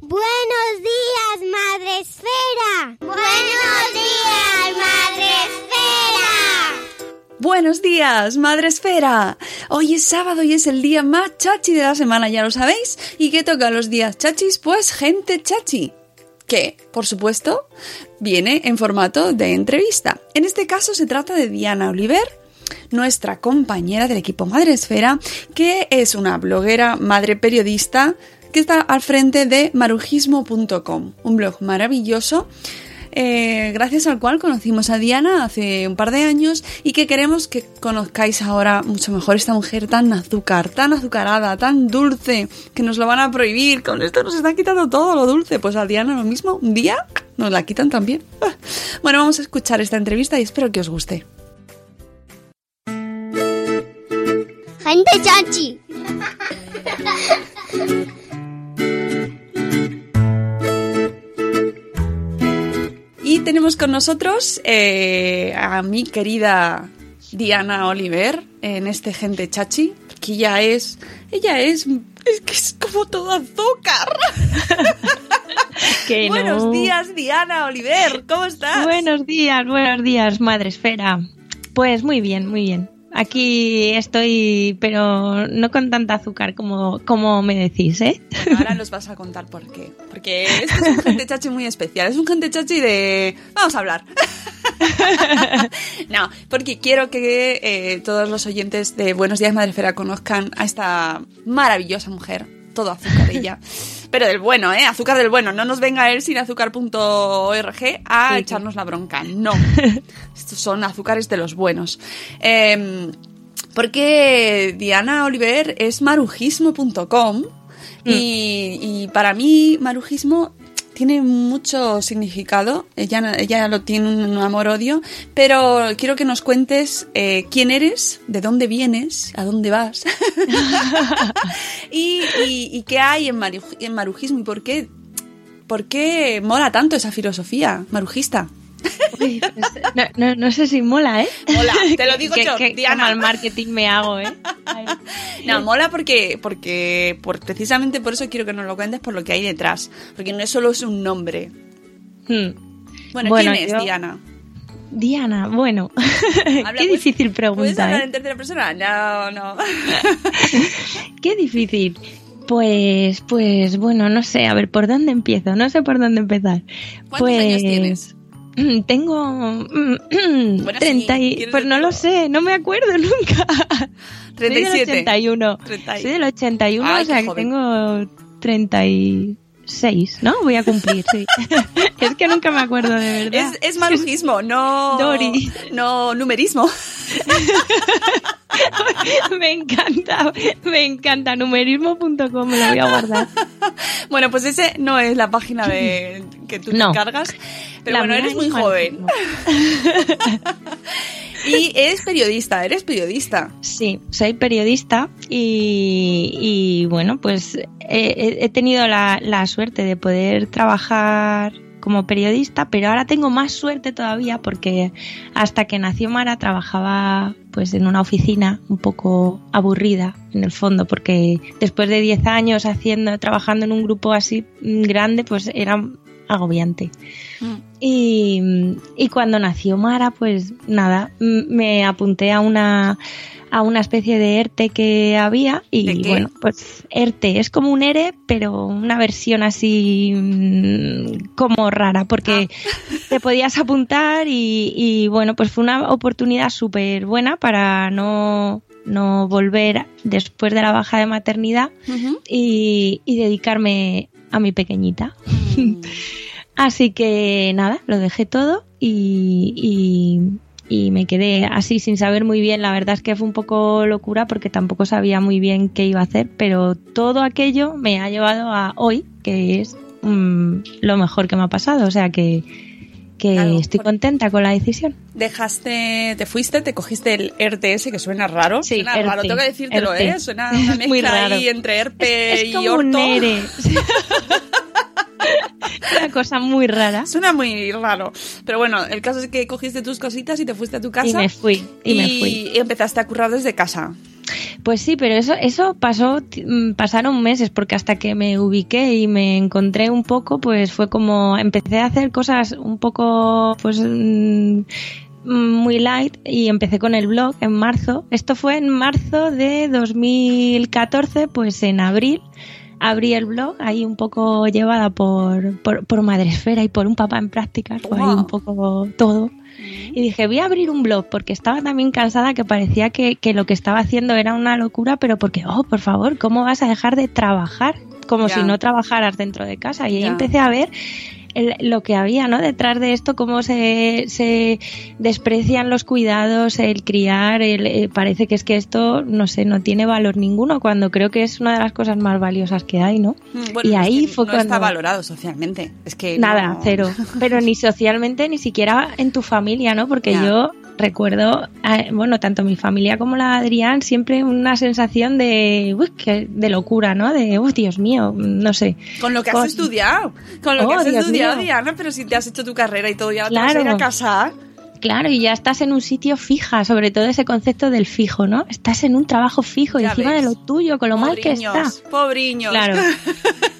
Buenos días, Madre Esfera. Buenos días, Madre Esfera. Buenos días, Madre Esfera. Hoy es sábado y es el día más chachi de la semana, ya lo sabéis. ¿Y qué toca los días chachis? Pues gente chachi. Que, por supuesto, viene en formato de entrevista. En este caso se trata de Diana Oliver, nuestra compañera del equipo Madre Esfera, que es una bloguera, madre periodista, que está al frente de marujismo.com, un blog maravilloso. eh, gracias al cual conocimos a Diana hace un par de años y que queremos que conozcáis ahora mucho mejor esta mujer tan azúcar, tan azucarada, tan dulce, que nos lo van a prohibir, con esto nos están quitando todo lo dulce, pues a Diana lo mismo, un día nos la quitan también. Bueno, vamos a escuchar esta entrevista y espero que os guste. Gente chachi. Tenemos con nosotros eh, a mi querida Diana Oliver en este Gente Chachi, que ella es, ella es, es que es como todo azúcar. Que Buenos no. días, Diana Oliver, ¿cómo estás? Buenos días, buenos días, madre esfera. Pues muy bien, muy bien. Aquí estoy, pero no con tanta azúcar como, como me decís, ¿eh? Ahora nos vas a contar por qué. Porque este es un gente chachi muy especial. Es un gente chachi de. Vamos a hablar. no, porque quiero que eh, todos los oyentes de Buenos Días Madrefera conozcan a esta maravillosa mujer. Todo azúcar ella. Pero del bueno, ¿eh? Azúcar del bueno. No nos venga él sin azúcar.org a Sí, echarnos la bronca. No. Estos son azúcares de los buenos. Em, porque Diana Oliver es marujismo.com y, y para mí marujismo tiene mucho significado. Ella, ella lo tiene un amor-odio, pero quiero que nos cuentes eh, quién eres, de dónde vienes, a dónde vas y, y- y qué hay en, maruj- en marujismo y por qué, por qué mola tanto esa filosofía marujista. Uy, pues, no, no- no sé si mola, ¿eh? Mola, te lo digo yo, qué Diana. mal marketing me hago, ¿eh? Ay. No, mola porque, porque por, precisamente por eso quiero que nos lo cuentes por lo que hay detrás. Porque no es solo es un nombre. Hmm. Bueno, Bueno, ¿quién es Diana? Diana, bueno, Habla, qué pues, difícil ¿Puedes pregunta, hablar ¿eh? en tercera persona? No, no. Qué difícil. Pues, pues, bueno, no sé, a ver, ¿por dónde empiezo? No sé por dónde empezar. ¿Cuántos pues, años tienes? Mm, Tengo mm, Bueno, 30 sí, y... ¿quieres Pues no lo sé, no me acuerdo nunca. Soy del 37. 81. 30 y- Soy del 81, Ay, o sea que joven. tengo 36. seis, ¿no? Voy a cumplir, sí. es que nunca me acuerdo de verdad. Es, es marujismo, no... Dori. No numerismo. me encanta, me encanta. Numerismo.com, me lo voy a guardar. Bueno, pues ese no es la página de que tú No. te cargas. Pero La bueno, eres es muy joven. Y eres periodista, eres periodista. Sí, soy periodista y, y, bueno, pues he, tenido la, la suerte de poder trabajar como periodista, pero ahora tengo más suerte todavía porque hasta que nació Mara trabajaba pues en una oficina un poco aburrida en el fondo porque después de 10 años haciendo trabajando en un grupo así grande pues era agobiante. Y, y cuando nació Mara, pues nada, me apunté a una a una especie de ERTE que había y bueno, pues ERTE es como un ERE, pero una versión así mm, como rara, porque te podías apuntar y, y, bueno, pues fue una oportunidad súper buena para no, no volver después de la baja de maternidad y, y dedicarme a mi pequeñita. Así que nada, lo dejé todo y, y- y me quedé así sin saber muy bien. La verdad es que fue un poco locura porque tampoco sabía muy bien qué iba a hacer, pero todo aquello me ha llevado a hoy, que es mm, lo mejor que me ha pasado. O sea que, que Claro, estoy contenta con la decisión. Dejaste, te fuiste, te cogiste el RTS, que suena raro. Sí, suena raro, tengo que decírtelo, ERTE. ¿eh? Suena una Es muy mezcla raro. ahí entre herpe es y como un orto. ERE. Una cosa muy rara. Suena muy raro. Pero bueno, el caso es que cogiste tus cositas y te fuiste a tu casa. Y me fui, y me fui. y empezaste a currar desde casa. Pues sí, pero eso, eso pasó, mm, pasaron meses, porque hasta que me ubiqué y me encontré un poco, pues fue como, empecé a hacer cosas un poco, pues, mm, muy light y empecé con el blog en marzo. Esto fue en marzo de 2014, pues en abril abrí el blog, ahí un poco llevada por, por, por Madresfera y por un papá en prácticas, fue ahí Wow. un poco todo. Y dije, voy a abrir un blog porque estaba también cansada que parecía que, que lo que estaba haciendo era una locura, pero porque, oh, por favor, ¿cómo vas a dejar de trabajar? Como Ya. si no trabajaras dentro de casa. Y ahí empecé a ver el- lo que había, ¿no? Detrás de esto, cómo se, se desprecian los cuidados, el criar, el, eh, parece que es que esto, no sé, no tiene valor ninguno, cuando creo que es una de las cosas más valiosas que hay, ¿no? Mm, Bueno, y es ahí que fue no cuando... está valorado socialmente. Es que Nada, no- cero. Pero ni socialmente, ni siquiera en tu familia, ¿no? Porque yo recuerdo, bueno, tanto mi familia como la de Adrián, siempre una sensación de, uy, que- de locura, ¿no? De, uy, Dios mío, no sé. Con lo que has Con- estudiado. Con lo que Oh, has Dios estudiado, mío. Diana, pero si te has hecho tu carrera y todo, ya te vas a ir a casar. Claro, y ya estás en un sitio fija, sobre todo ese concepto del fijo, ¿no? Estás en un trabajo fijo y encima ves. de lo tuyo, con lo mal que está. Pobriños, Pobriños. Claro.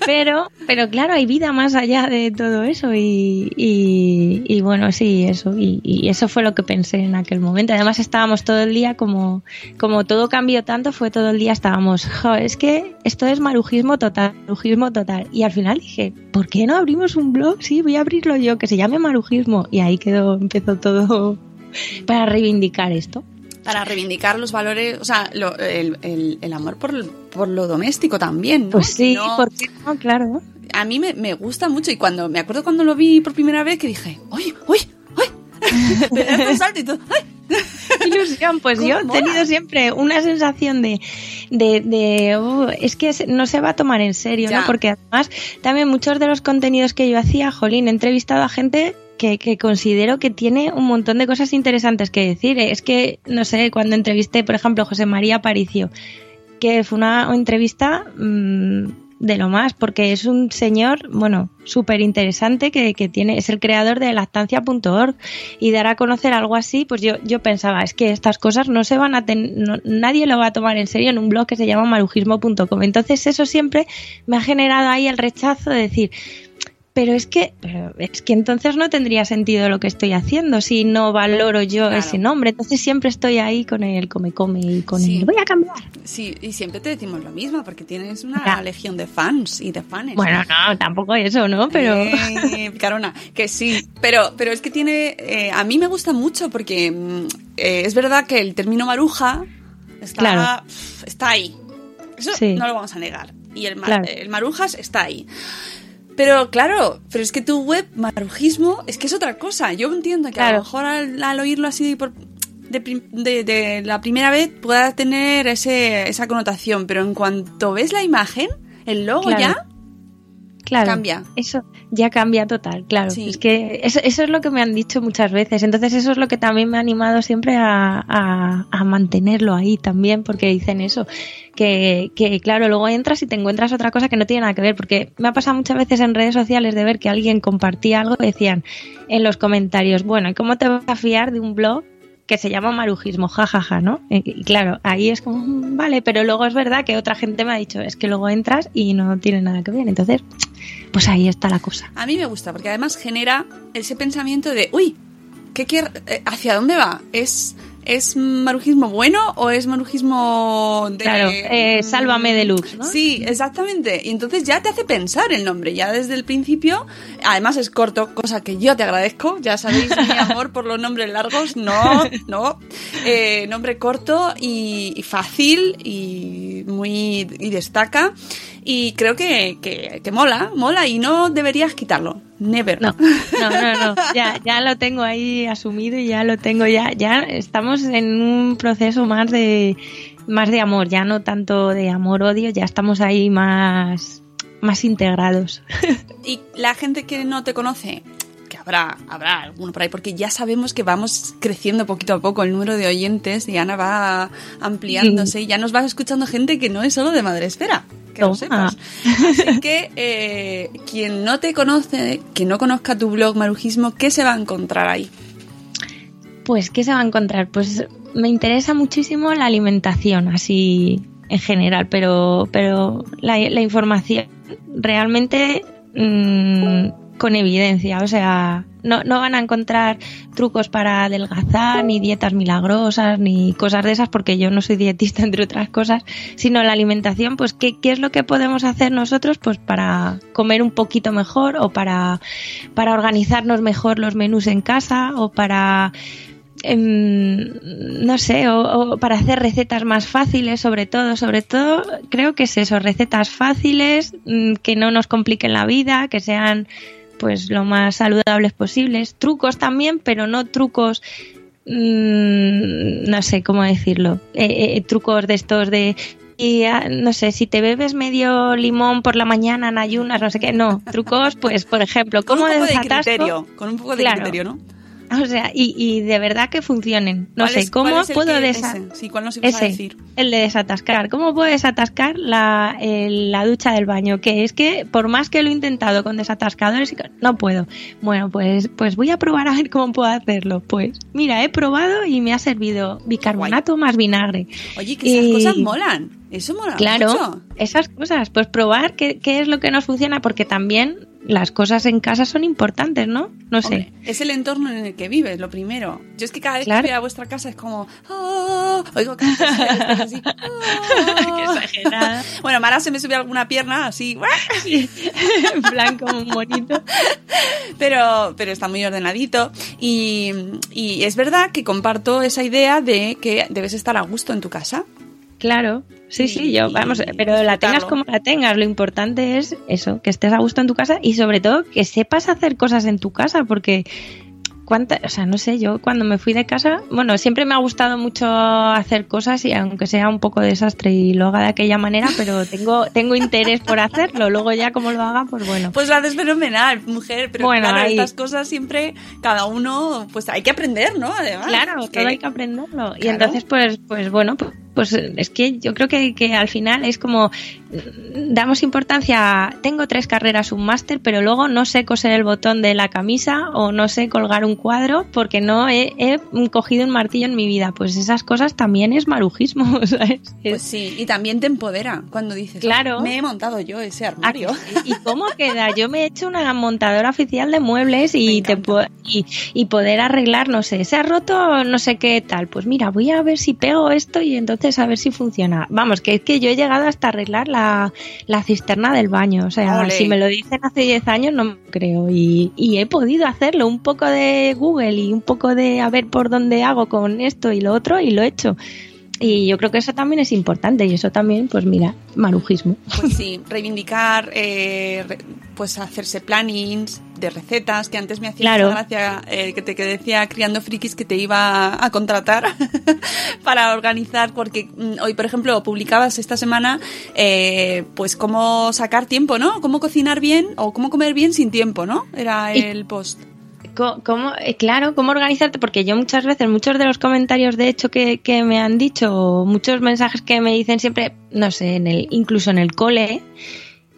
Pero, pero claro, hay vida más allá de todo eso y, y, y bueno, sí, eso. Y, y eso fue lo que pensé en aquel momento. Además estábamos todo el día como, como todo cambió tanto, fue todo el día estábamos, "Jo, es que esto es marujismo total, marujismo total. Y al final dije, ¿por qué no abrimos un blog? Sí, voy a abrirlo yo, que se llame marujismo. Y ahí quedó, empezó todo para reivindicar esto. Para reivindicar los valores, o sea, lo- el, el- el amor por, por lo doméstico también. ¿no? Pues sí, No- ¿por qué no? Claro. A mí me, me gusta mucho y cuando me acuerdo cuando lo vi por primera vez que dije. Te das un salto y todo, ¡ay! ilusión. Pues ¿Cómo yo he tenido siempre una sensación de, de, de, "Uh, es que no se va a tomar en serio, Ya. ¿no? Porque además también muchos de los contenidos que yo hacía, jolín, he entrevistado a gente que, que considero que tiene un montón de cosas interesantes que decir. Es que, no sé, cuando entrevisté, por ejemplo, a José María Aparicio, que fue una entrevista mm, de lo más, porque es un señor, bueno, súper interesante que, que tiene, es el creador de lactancia.org y dar a conocer algo así, pues yo, yo pensaba, es que estas cosas no se van a tener, nadie lo va a tomar en serio en un blog que se llama marujismo.com. Entonces eso siempre me ha generado ahí el rechazo de decir, pero es que, pero es que entonces no tendría sentido lo que estoy haciendo si no valoro yo Claro. ese nombre. Entonces siempre estoy ahí con el come come y con Sí. el voy a cambiar. Sí, y siempre te decimos lo mismo, porque tienes una legión de fans y de fans. Bueno, no, tampoco eso, ¿no? Pero Eh, picarona, que sí, pero, pero es que tiene, eh, a mí me gusta mucho porque mm, eh, es verdad que el término maruja está, Claro. está ahí. Eso Sí. no lo vamos a negar. Y el, ma- Claro. el marujas está ahí. Pero claro, pero es que tu web, marujismo, es que es otra cosa. Yo entiendo que a lo mejor al, al oírlo así por, de, de- de la primera vez pueda tener ese, esa connotación, pero en cuanto ves la imagen, el logo Claro. ya, Claro, Cambia. Eso ya cambia total, claro. Sí. Es que eso, eso es lo que me han dicho muchas veces. Entonces eso es lo que también me ha animado siempre a, a- a mantenerlo ahí también, porque dicen eso. Que, que claro, luego entras y te encuentras otra cosa que no tiene nada que ver, porque me ha pasado muchas veces en redes sociales de ver que alguien compartía algo y decían en los comentarios, bueno, ¿y cómo te vas a fiar de un blog que se llama marujismo, jajaja, ¿no? Y, claro, ahí es como, mm, vale, pero luego es verdad que otra gente me ha dicho, es que luego entras y no tiene nada que ver. Entonces, pues ahí está la cosa. a mí me gusta, porque además genera ese pensamiento de, uy, ¿qué quiere, eh, ¿hacia dónde va? ¿Es, ¿Es marujismo bueno o es marujismo de... Claro, eh, sálvame deluxe, ¿no? Sí, exactamente. Y entonces ya te hace pensar el nombre, ya desde el principio. Además es corto, cosa que yo te agradezco. Ya sabéis mi amor por los nombres largos. No, no. Eh, nombre corto y, y fácil y muy y destaca. Y creo que, que, que mola, mola y no deberías quitarlo. Never. No, no, no, no. Ya, ya lo tengo ahí asumido y ya lo tengo ya. Ya estamos en un proceso más de más de amor, ya no tanto de amor odio, ya estamos ahí más más integrados. Y la gente que no te conoce, que habrá, habrá alguno por ahí, porque ya sabemos que vamos creciendo poquito a poco el número de oyentes y Ana va ampliándose y ya nos va escuchando gente que no es solo de Madresfera. Que lo Toma. sepas. Así que eh, quien no te conoce, quien no conozca tu blog Marujismo, ¿qué se va a encontrar ahí? Pues, ¿qué se va a encontrar? Pues me interesa muchísimo la alimentación, así en general, pero, pero la, la información realmente mm, con evidencia, o sea, no, no van a encontrar trucos para adelgazar, ni dietas milagrosas, ni cosas de esas, porque yo no soy dietista, entre otras cosas, sino la alimentación, pues, ¿qué, qué es lo que podemos hacer nosotros? Pues para comer un poquito mejor o para, para organizarnos mejor los menús en casa o para em, no sé, o, o para hacer recetas más fáciles, sobre todo, sobre todo, creo que es eso, recetas fáciles, mm, que no nos compliquen la vida, que sean pues lo más saludables posibles, trucos también, pero no trucos mm, no sé cómo decirlo, eh, eh, trucos de estos de y ah, no sé, si te bebes medio limón por la mañana en ayunas, no sé qué, no, trucos, pues por ejemplo, Con ¿cómo un poco de criterio, con un poco de Claro. criterio, ¿no? O sea, y, y de verdad que funcionen. No ¿Cuál sé, es- ¿cómo puedo desatascar? Sí, ¿cuál nos ibas a Ese, decir? el de desatascar. ¿Cómo puedo desatascar la, el- la ducha del baño? Que es que por más que lo he intentado con desatascadores, no puedo. Bueno, pues, pues voy a probar a ver cómo puedo hacerlo. Pues mira, he probado y me ha servido bicarbonato más vinagre. Oye, que esas Y- cosas molan. Eso mola Claro, mucho. esas cosas. Pues probar qué, qué es lo que nos funciona, porque también las cosas en casa son importantes, ¿no? No sé. Hombre, es el entorno en el que vives, lo primero. Yo es que cada vez Claro. que voy a vuestra casa es como... "Ah", oigo estás así. "Ah". Qué exagerada. Bueno, Mara se me sube alguna pierna así, en plan como un bonito. pero, pero está muy ordenadito. Y, y es verdad que comparto esa idea de que debes estar a gusto en tu casa. Claro, sí, Y- sí, yo, vamos, pero la tengas como la tengas, lo importante es eso, que estés a gusto en tu casa y sobre todo que sepas hacer cosas en tu casa, porque cuánta, o sea, no sé, yo cuando me fui de casa, bueno, siempre me ha gustado mucho hacer cosas y aunque sea un poco desastre y lo haga de aquella manera, pero tengo, tengo interés por hacerlo, luego ya como lo haga, pues bueno. Pues lo haces fenomenal, mujer. Pero Bueno, claro, ahí- estas cosas siempre, cada uno, pues hay que aprender, ¿no? Además. Claro, que- todo hay que aprenderlo. Y entonces, pues, pues bueno, pues, pues es que yo creo que, que al final es como mm, damos importancia a tengo tres carreras, un máster, pero luego no sé coser el botón de la camisa o no sé colgar un cuadro porque no he, he cogido un martillo en mi vida. Pues esas cosas también es marujismo, ¿sabes? Pues sí, y también te empodera cuando dices, Claro. me he montado yo ese ¿A armario. ¿Y cómo queda? Yo me he hecho una montadora oficial de muebles y, te y, y poder arreglar, no sé, se ha roto no sé qué tal. Pues mira, voy a ver si pego esto y entonces a ver si funciona. Vamos, que es que yo he llegado hasta arreglar la, la cisterna del baño. O sea, si me lo dicen hace 10 años no me creo. Y, y he podido hacerlo. Un poco de Google y un poco de a ver por dónde hago con esto y lo otro y lo he hecho. Y yo creo que eso también es importante y eso también, pues mira, marujismo. Pues sí, reivindicar, eh, re- pues hacerse plannings de recetas, que antes me hacía Claro. gracia eh, que te que decía criando frikis que te iba a contratar para organizar, porque mm, hoy, por ejemplo, publicabas esta semana, eh, pues cómo sacar tiempo, ¿no? Cómo cocinar bien o cómo comer bien sin tiempo, ¿no? Era Y- el post. ¿Cómo, eh, claro, cómo organizarte, porque yo muchas veces, muchos de los comentarios de hecho que, que me han dicho, muchos mensajes que me dicen siempre, no sé, en el, incluso en el cole,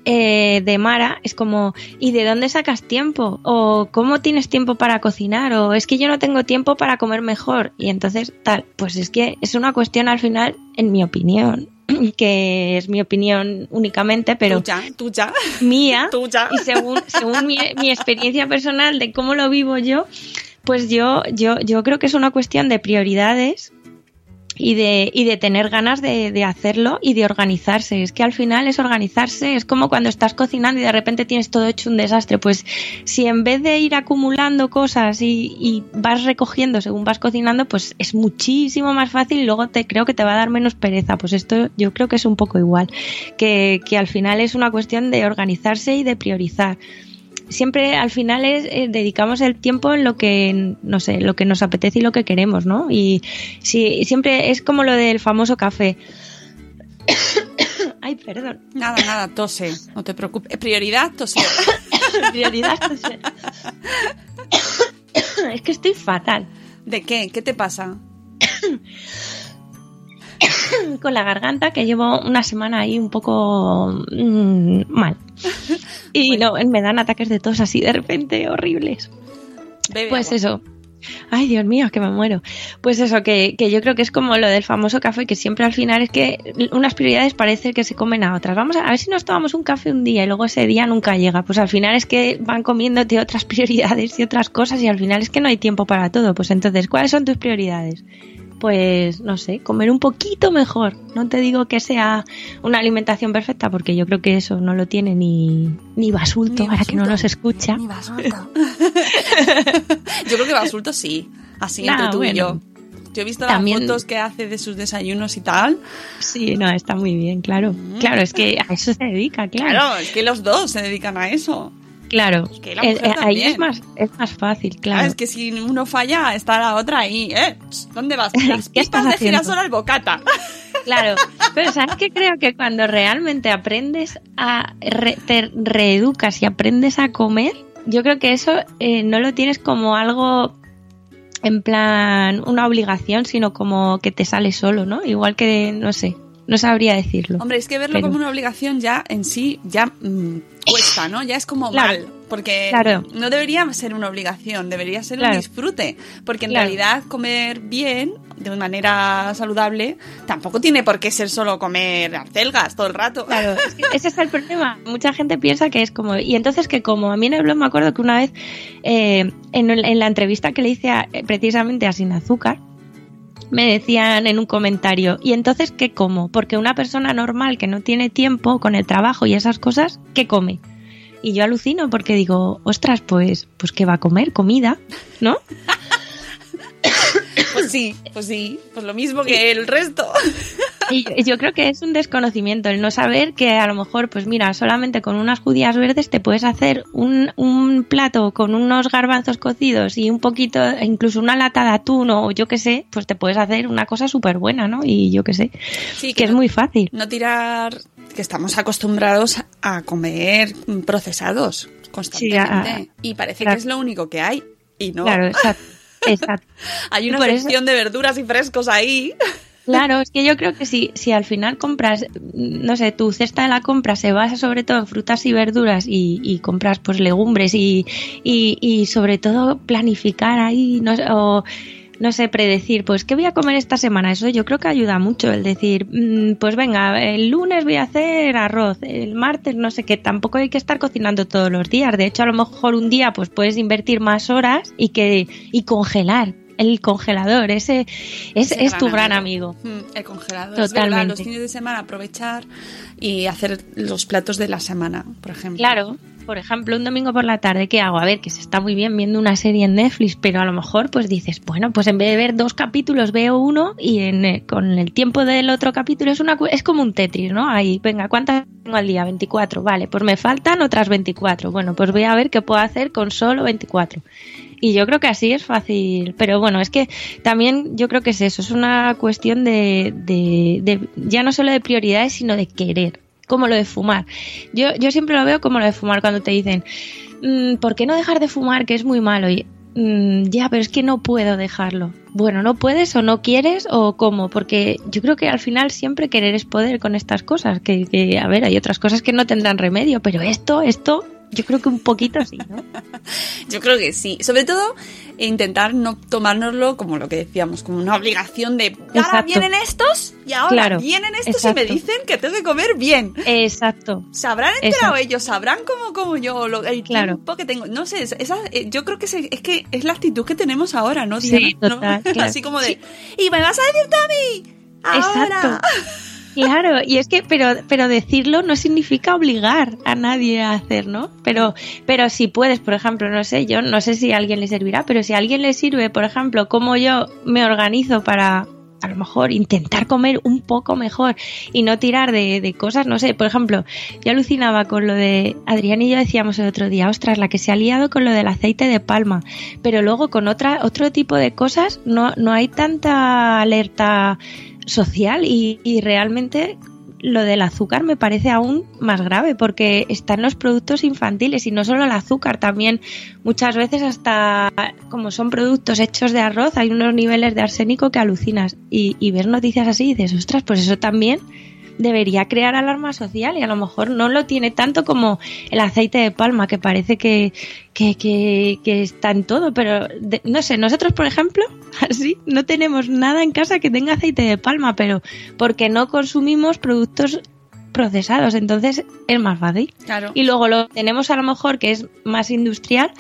eh, de Mara, es como, ¿y de dónde sacas tiempo? O ¿cómo tienes tiempo para cocinar? O es que yo no tengo tiempo para comer mejor. Y entonces, tal, pues es que es una cuestión al final, en mi opinión, que es mi opinión únicamente, pero Tuya, tuya. mía Tuya. y según, según mi, mi experiencia personal de cómo lo vivo yo, pues yo, yo, yo creo que es una cuestión de prioridades y de, y de tener ganas de, de hacerlo y de organizarse. Es que al final es organizarse, es como cuando estás cocinando y de repente tienes todo hecho un desastre. Pues si en vez de ir acumulando cosas y, y vas recogiendo según vas cocinando, pues es muchísimo más fácil y luego te creo que te va a dar menos pereza. Pues esto yo creo que es un poco igual, que, que al final es una cuestión de organizarse y de priorizar siempre al final es eh, dedicamos el tiempo en lo que no sé lo que nos apetece y lo que queremos no y si siempre es como lo del famoso café ay perdón Nada, nada, tose, no te preocupes. Prioridad, tose. prioridad pues, es que estoy fatal ¿De qué? ¿Qué te pasa? con la garganta que llevo una semana ahí un poco mm, mal y no me dan ataques de tos así de repente horribles Bebe Pues agua. eso. Ay, Dios mío, que me muero. Pues eso, que, que yo creo que es como lo del famoso café, que siempre al final es que unas prioridades parece que se comen a otras. Vamos a, a ver si nos tomamos un café un día y luego ese día nunca llega. Pues al final es que van comiéndote otras prioridades y otras cosas y al final es que no hay tiempo para todo. Pues entonces, ¿cuáles son tus prioridades? Pues no sé, comer un poquito mejor. No te digo que sea una alimentación perfecta, porque yo creo que eso no lo tiene ni, ni Basulto, Ni ahora que no nos escucha. Ni basulto. yo creo que basulto sí. Así Nah, entre tú y yo. Yo he visto También- las fotos que hace de sus desayunos y tal. Sí, no, está muy bien, claro. Claro, es que a eso se dedica, claro. Claro, es que los dos se dedican a eso. Claro. que la Eh, mujer eh, ahí es más, es más fácil, Ah, claro. Es que si uno falla, está la otra ahí. ¿eh? ¿Dónde vas? Las ¿Qué pipas de girasol al bocata. Claro. Pero ¿sabes qué? Creo que cuando realmente aprendes a, re- te reeducas y aprendes a comer, yo creo que eso eh, no lo tienes como algo en plan una obligación, sino como que te sale solo, ¿no? Igual que, no sé, no sabría decirlo. Hombre, es que verlo Pero- como una obligación ya en sí ya mm, cuesta, ¿no? Ya es como Claro. mal. Porque Claro. no debería ser una obligación, debería ser Claro. un disfrute. Porque en realidad comer bien, de manera saludable, tampoco tiene por qué ser solo comer acelgas todo el rato. Claro, es que ese es el problema. Mucha gente piensa que es como. Y entonces, que como a mí en el blog me acuerdo que una vez, eh, en, en la entrevista que le hice a- eh, precisamente a Sin Azúcar, me decían en un comentario, ¿y entonces qué como? Porque una persona normal que no tiene tiempo con el trabajo y esas cosas, ¿qué come? Y yo alucino porque digo, ostras, pues, pues ¿qué va a comer? Comida, ¿no? Pues sí, pues sí, pues lo mismo que el resto. Y yo, creo que es un desconocimiento el no saber que a lo mejor, pues mira, solamente con unas judías verdes te puedes hacer un, un plato con unos garbanzos cocidos y un poquito, incluso una lata de atún o yo qué sé, pues te puedes hacer una cosa súper buena, ¿no? Y yo qué sé, Sí, que es no- muy fácil. No tirar, que estamos acostumbrados a comer procesados constantemente. Sí, a- y parece claro. que es lo único que hay. Y no. Claro, exacto. exacto. Hay una eso- sección de verduras y frescos ahí. Claro, es que yo creo que si, si al final compras, no sé, tu cesta de la compra se basa sobre todo en frutas y verduras y, y compras pues legumbres y, y, sobre todo planificar ahí, no o no sé, predecir, pues qué voy a comer esta semana, eso yo creo que ayuda mucho, el decir, mm, pues venga, el lunes voy a hacer arroz, el martes no sé qué, tampoco hay que estar cocinando todos los días, de hecho a lo mejor un día pues puedes invertir más horas y que y congelar el congelador, ese, es, Ese es tu gran amigo. Mm, El congelador. Es verdad, Totalmente. los fines de semana aprovechar y hacer los platos de la semana, por ejemplo. Claro, por ejemplo, un domingo por la tarde, ¿qué hago? A ver, que se está muy bien viendo una serie en Netflix, pero a lo mejor pues dices, bueno, pues en vez de ver dos capítulos veo uno y en, eh, con el tiempo del otro capítulo es una es como un Tetris, ¿no? Ahí, venga, ¿cuántas tengo al día? 24, vale, pues me faltan otras 24. Bueno, pues voy a ver qué puedo hacer con solo 24. Y yo creo que así es fácil. Pero bueno, es que también yo creo que es eso, es una cuestión de, de, de- ya no solo de prioridades, sino de querer. Como lo de fumar. Yo, yo siempre lo veo como lo de fumar cuando te dicen, "Mm, ¿por qué no dejar de fumar? Que es muy malo. Y, "Mm, ya, pero es que no puedo dejarlo. Bueno, no puedes o no quieres o cómo, porque yo creo que al final siempre querer es poder con estas cosas, que, que, a ver, hay otras cosas que no tendrán remedio, pero esto, esto, yo creo que un poquito sí, ¿no? Yo creo que sí. Sobre todo, intentar no tomárnoslo como lo que decíamos, como una obligación de ahora Exacto. vienen estos y ahora Claro, vienen estos exacto. y me dicen que tengo que comer bien. Exacto. Se habrán enterado ellos, sabrán como, como yo, lo, el Claro. tiempo que tengo. No sé, esa, eh, yo creo que es que es la actitud que tenemos ahora, ¿no? Sí, claro. Así como de, y me vas a decir tú a mí. Ahora. Exacto. Claro, y es que, pero, pero decirlo no significa obligar a nadie a hacer, ¿no? Pero, pero si puedes, por ejemplo, no sé, yo no sé si a alguien le servirá, pero si a alguien le sirve, por ejemplo, cómo yo me organizo para a lo mejor intentar comer un poco mejor y no tirar de, de cosas, no sé, por ejemplo, yo alucinaba con lo de Adrián y yo decíamos el otro día, ostras, la que se ha liado con lo del aceite de palma, pero luego con otra, otro tipo de cosas no, no hay tanta alerta social y, y realmente lo del azúcar me parece aún más grave porque están los productos infantiles y no solo el azúcar, también muchas veces hasta como son productos hechos de arroz hay unos niveles de arsénico que alucinas y, y ves noticias así dices, ostras, pues eso también debería crear alarma social y a lo mejor no lo tiene tanto como el aceite de palma que parece que, que, que, que está en todo, pero de- no sé, nosotros por ejemplo, así no tenemos nada en casa que tenga aceite de palma, pero porque no consumimos productos procesados, entonces es más fácil. Claro. Y luego lo tenemos a lo mejor que es más industrial,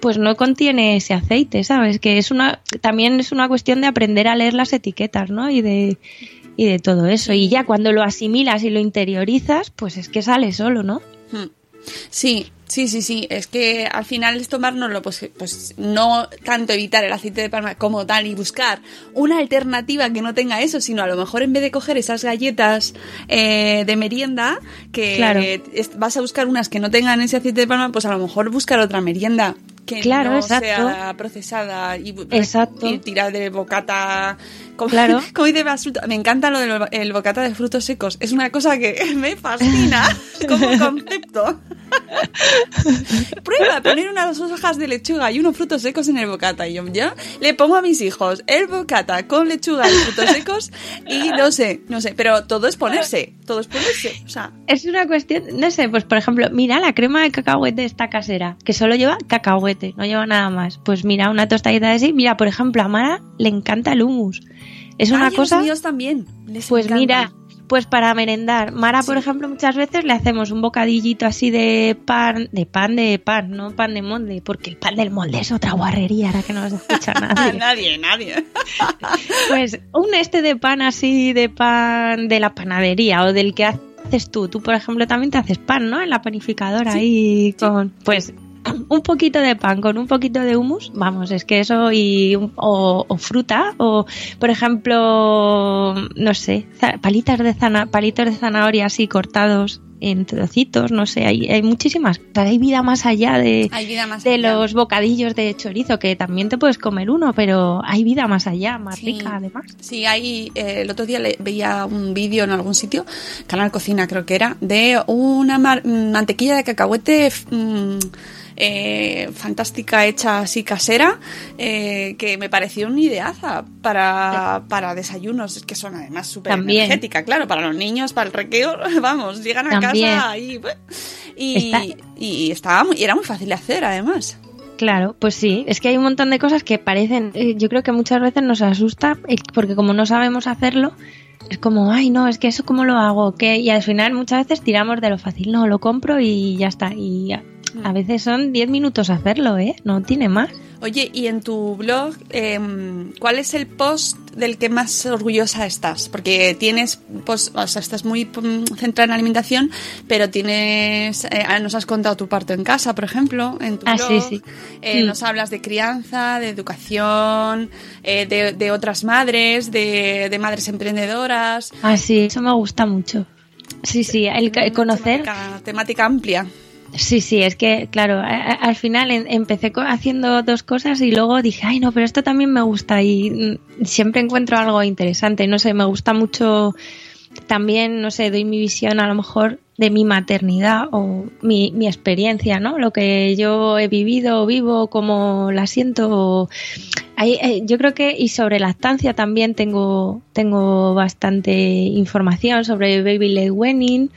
pues no contiene ese aceite, ¿sabes? Que es una también es una cuestión de aprender a leer las etiquetas, ¿no? Y de y de todo eso. Y ya cuando lo asimilas y lo interiorizas, pues es que sale solo, ¿no? Hmm. Sí, sí, sí, sí. Es que al final es tomárnoslo, pues, pues no tanto evitar el aceite de palma como tal y buscar una alternativa que no tenga eso, sino a lo mejor en vez de coger esas galletas eh, de merienda, que Claro. vas a buscar unas que no tengan ese aceite de palma, pues a lo mejor buscar otra merienda que Claro, no exacto. sea procesada y, Exacto. y tirar de bocata. Como, Claro. como dice me encanta lo del el bocata de frutos secos. Es una cosa que me fascina como concepto. Prueba poner unas hojas de lechuga y unos frutos secos en el bocata. Y yo, yo le pongo a mis hijos el bocata con lechuga y frutos secos y no sé, no sé, pero todo es ponerse, todo es ponerse. O sea, Es una cuestión, no sé, pues por ejemplo, mira la crema de cacahuete esta casera, que solo lleva cacahuete, no lleva nada más. Pues mira, una tostadita de así, mira, por ejemplo, a Mara le encanta el hummus. Es una ay, cosa... los míos también. les Pues encanta. mira, pues para merendar. Mara, por Sí. ejemplo, muchas veces le hacemos un bocadillito así de pan, de pan de pan, no pan de molde, porque el pan del molde es otra guarrería, ahora que no nos escucha nadie. nadie, nadie. Pues un este de pan así, de pan de la panadería o del que haces tú. Tú, por ejemplo, también te haces pan, ¿no? En la panificadora ahí con... Pues un poquito de pan con un poquito de hummus, vamos, es que eso y o, o fruta o por ejemplo, no sé, palitas de zana, palitos de zanahoria así cortados en trocitos, no sé, hay, hay muchísimas, hay vida más allá de, Hay vida más de allá. los bocadillos de chorizo, que también te puedes comer uno, pero hay vida más allá, más Sí. rica además. Sí, hay, eh, el otro día le- veía un vídeo en algún sitio, Canal Cocina creo que era, de una mm, mantequilla de cacahuete mm, eh, fantástica hecha así casera, eh, que me pareció una ideaza para, para desayunos, que son además súper energética, claro, para los niños, para el recreo, vamos, llegan a También. casa y, y, Está- y estaba muy- y era muy fácil de hacer además. Claro, pues sí, es que hay un montón de cosas que parecen, eh, yo creo que muchas veces nos asusta eh, porque como no sabemos hacerlo, es como, ay no, es que eso cómo lo hago, ¿Qué? y al final muchas veces tiramos de lo fácil, no, lo compro y ya está, y a, veces son 10 minutos hacerlo, ¿eh? No tiene más. Oye, y en tu blog, em, ¿cuál es el post del que más orgullosa estás? Porque tienes, pues, o sea, estás muy mm, centrada en alimentación, pero tienes, eh, nos has contado tu parto en casa, por ejemplo, en tu Ah, blog. sí, sí. Eh. Nos hablas de crianza, de educación, eh, de, de otras madres, de, de madres emprendedoras. Ah, sí, eso me gusta mucho. Sí, sí, el conocer. Temática, temática amplia. Sí, sí, es que, claro, al final empecé haciendo dos cosas y luego dije, ay, no, pero esto también me gusta y mm, siempre encuentro algo interesante. No sé, me gusta mucho también, no sé, doy mi visión a lo mejor de mi maternidad o mi, experiencia, ¿no? Lo que yo he vivido vivo, cómo la siento. Hay- eh, yo creo que, y sobre lactancia también tengo, tengo bastante información sobre baby led weaning,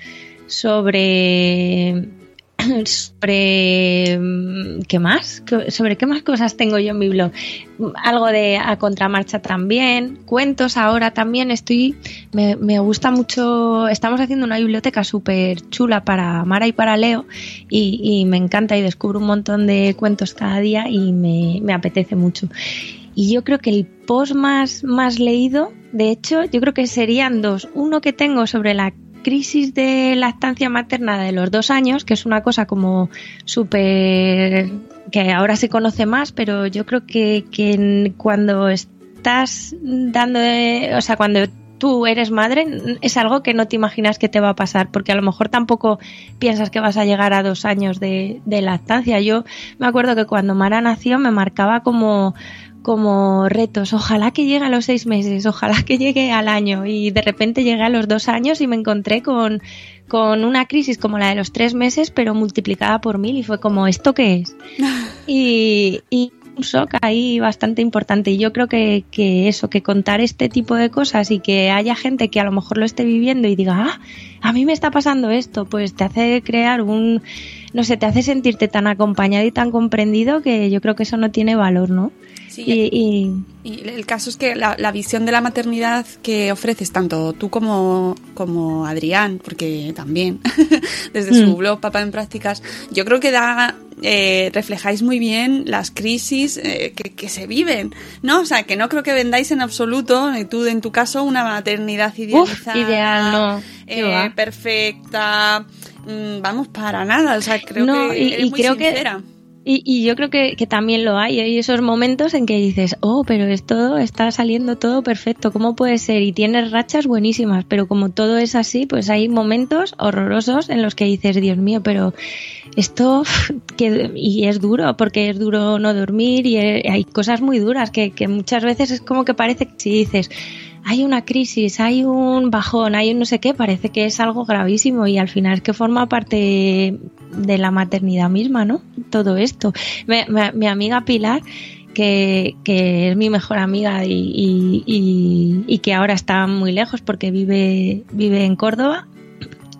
sobre sobre mm, qué más ¿Qué- sobre qué más cosas tengo yo en mi blog algo de a contramarcha también cuentos ahora también estoy me, me gusta mucho estamos haciendo una biblioteca súper chula para Mara y para Leo y, y me encanta y descubro un montón de cuentos cada día y me, me apetece mucho. Y yo creo que el post más, más leído, de hecho, yo creo que serían dos. Uno que tengo sobre la crisis de lactancia materna de los dos años, que es una cosa como súper que ahora se conoce más, pero yo creo que, que cuando estás dando, o sea, cuando tú eres madre, es algo que no te imaginas que te va a pasar, porque a lo mejor tampoco piensas que vas a llegar a dos años de, de lactancia. Yo me acuerdo que cuando Mara nació me marcaba como como retos, ojalá que llegue a los seis meses, ojalá que llegue al año. Y de repente llegué a los dos años y me encontré con, con una crisis como la de los tres meses pero multiplicada por mil y fue como, ¿esto qué es? y, y un shock ahí bastante importante. Y yo creo que, que eso, que contar este tipo de cosas y que haya gente que a lo mejor lo esté viviendo y diga, ah, a mí me está pasando esto, pues te hace crear un, no sé, te hace sentirte tan acompañado y tan comprendido que yo creo que eso no tiene valor, ¿no? Sí, Y, y- Y el caso es que la, la visión de la maternidad que ofreces tanto tú como, como Adrián, porque también desde su Mm. blog Papá en Prácticas, yo creo que da eh, reflejáis muy bien las crisis eh, que, que se viven, ¿no? O sea, que no creo que vendáis en absoluto, eh, tú en tu caso, una maternidad idealizada, ideal, no. Eh, perfecta, mm, vamos, para nada, o sea, creo No, que y- eres y muy creo que- sincera. Y, y yo creo que, que también lo hay. Hay esos momentos en que dices, oh, pero es todo, está saliendo todo perfecto. ¿Cómo puede ser? Y tienes rachas buenísimas, pero como todo es así, pues hay momentos horrorosos en los que dices, Dios mío, pero esto, que, y es duro, porque es duro no dormir y eh, hay cosas muy duras que, que muchas veces es como que parece que si dices, hay una crisis, hay un bajón, hay un no sé qué, parece que es algo gravísimo y al final es que forma parte de la maternidad misma, ¿no? Todo esto. Mi amiga Pilar, que, que es mi mejor amiga y, y- y- y que ahora está muy lejos porque vive, vive en Córdoba,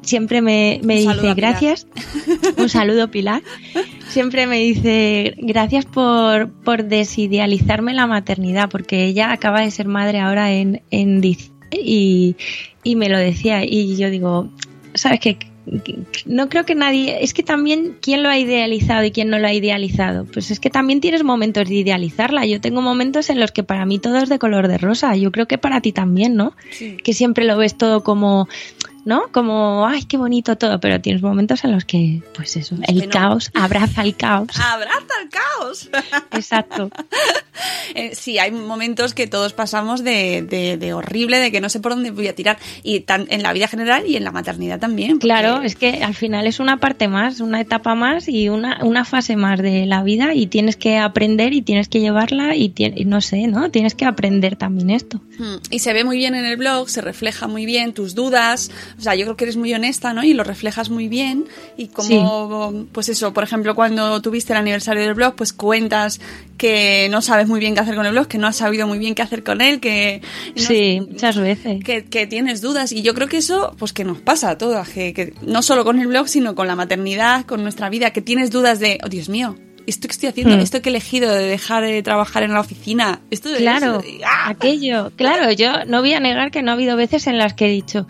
siempre me, me saludo dice gracias. Un saludo, Pilar. Siempre me dice gracias por, por desidealizarme la maternidad, porque ella acaba de ser madre ahora en, en diciembre y, y me lo decía. Y yo digo, ¿sabes qué? No creo que nadie. Es que también, ¿quién lo ha idealizado y quién no lo ha idealizado? Pues es que también tienes momentos de idealizarla. Yo tengo momentos en los que para mí todo es de color de rosa. Yo creo que para ti también, ¿no? Sí. que siempre lo ves todo como, ¿no? Como, ay, qué bonito todo, pero tienes momentos en los que, pues eso, el caos, abraza el caos. ¡Abraza el caos! Exacto. Eh, sí, hay momentos que todos pasamos de, de- de horrible, de que no sé por dónde voy a tirar, y tan, en la vida general y en la maternidad también. porque- Claro, es que al final es una parte más, una etapa más y una, una fase más de la vida y tienes que aprender y tienes que llevarla y, tie- y no sé, ¿no? Tienes que aprender también esto. Mm, Y se ve muy bien en el blog, se refleja muy bien tus dudas, o sea, yo creo que eres muy honesta, ¿no? Y lo reflejas muy bien. Y como, pues eso, por ejemplo, cuando tuviste el aniversario del blog, pues cuentas que no sabes muy bien qué hacer con el blog, que no has sabido muy bien qué hacer con él, que... no- Sí, muchas veces. que, que tienes dudas y yo creo que eso pues que nos pasa a todas que, que no solo con el blog sino con la maternidad con nuestra vida que tienes dudas de oh Dios mío esto que estoy haciendo Hmm. esto que he elegido de dejar de trabajar en la oficina esto de Claro, eso, ¡ah! aquello. Claro, yo no voy a negar que no ha habido veces en las que he dicho,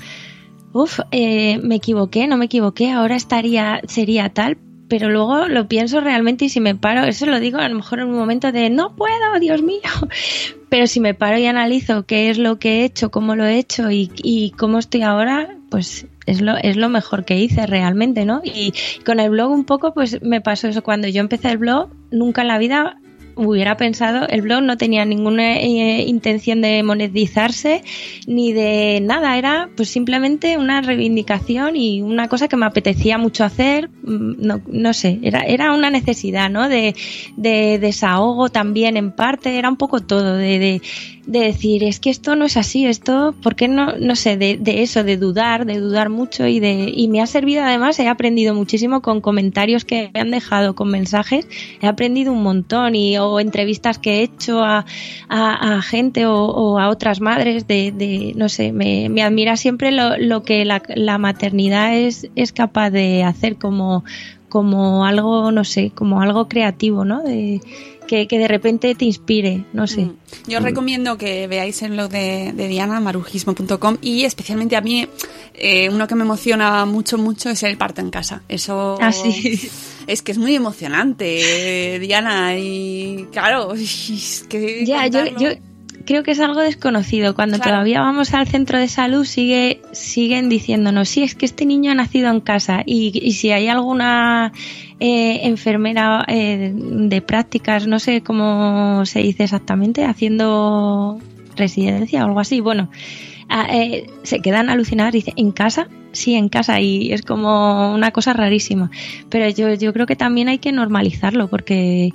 uff, me equivoqué, no me equivoqué, ahora estaría, sería tal, pero luego lo pienso realmente y si me paro, eso lo digo a lo mejor en un momento de no puedo, Dios mío, pero si me paro y analizo qué es lo que he hecho, cómo lo he hecho y, y cómo estoy ahora, pues es lo, es lo mejor que hice realmente, ¿no? Y con el blog un poco, pues me pasó eso. Cuando yo empecé el blog, nunca en la vida hubiera pensado, el blog no tenía ninguna eh, intención de monetizarse ni de nada, era pues simplemente una reivindicación y una cosa que me apetecía mucho hacer, mm, no, no sé, era, era una necesidad, ¿no? De, de desahogo también en parte, era un poco todo, de, de, de decir, es que esto no es así, esto, ¿por qué no? No sé, de, de, eso, de dudar, de dudar mucho y de, y me ha servido además, he aprendido muchísimo con comentarios que me han dejado, con mensajes, he aprendido un montón y o entrevistas que he hecho a, a, a gente o, o, a otras madres de, de no sé, me, me, admira siempre lo, lo que la, la maternidad es, es capaz de hacer como, como algo, no sé, como algo creativo, ¿no? De, que, que, de repente te inspire, no sé. Mm. Yo os recomiendo que veáis el blog de, de Diana, marujismo.com, y especialmente a mí, eh, uno que me emociona mucho, mucho es el parto en casa. Eso ah, sí. es que es muy emocionante, Diana, y claro, es que... Ya, yo, yo creo que es algo desconocido. Cuando claro. todavía vamos al centro de salud, sigue, siguen diciéndonos, sí, es que este niño ha nacido en casa. Y, y si hay alguna eh, enfermera eh, de prácticas, no sé cómo se dice exactamente, haciendo residencia o algo así, bueno, eh, se quedan alucinadas, dice, ¿en casa? Sí, en casa, y es como una cosa rarísima. Pero yo, yo creo que también hay que normalizarlo, porque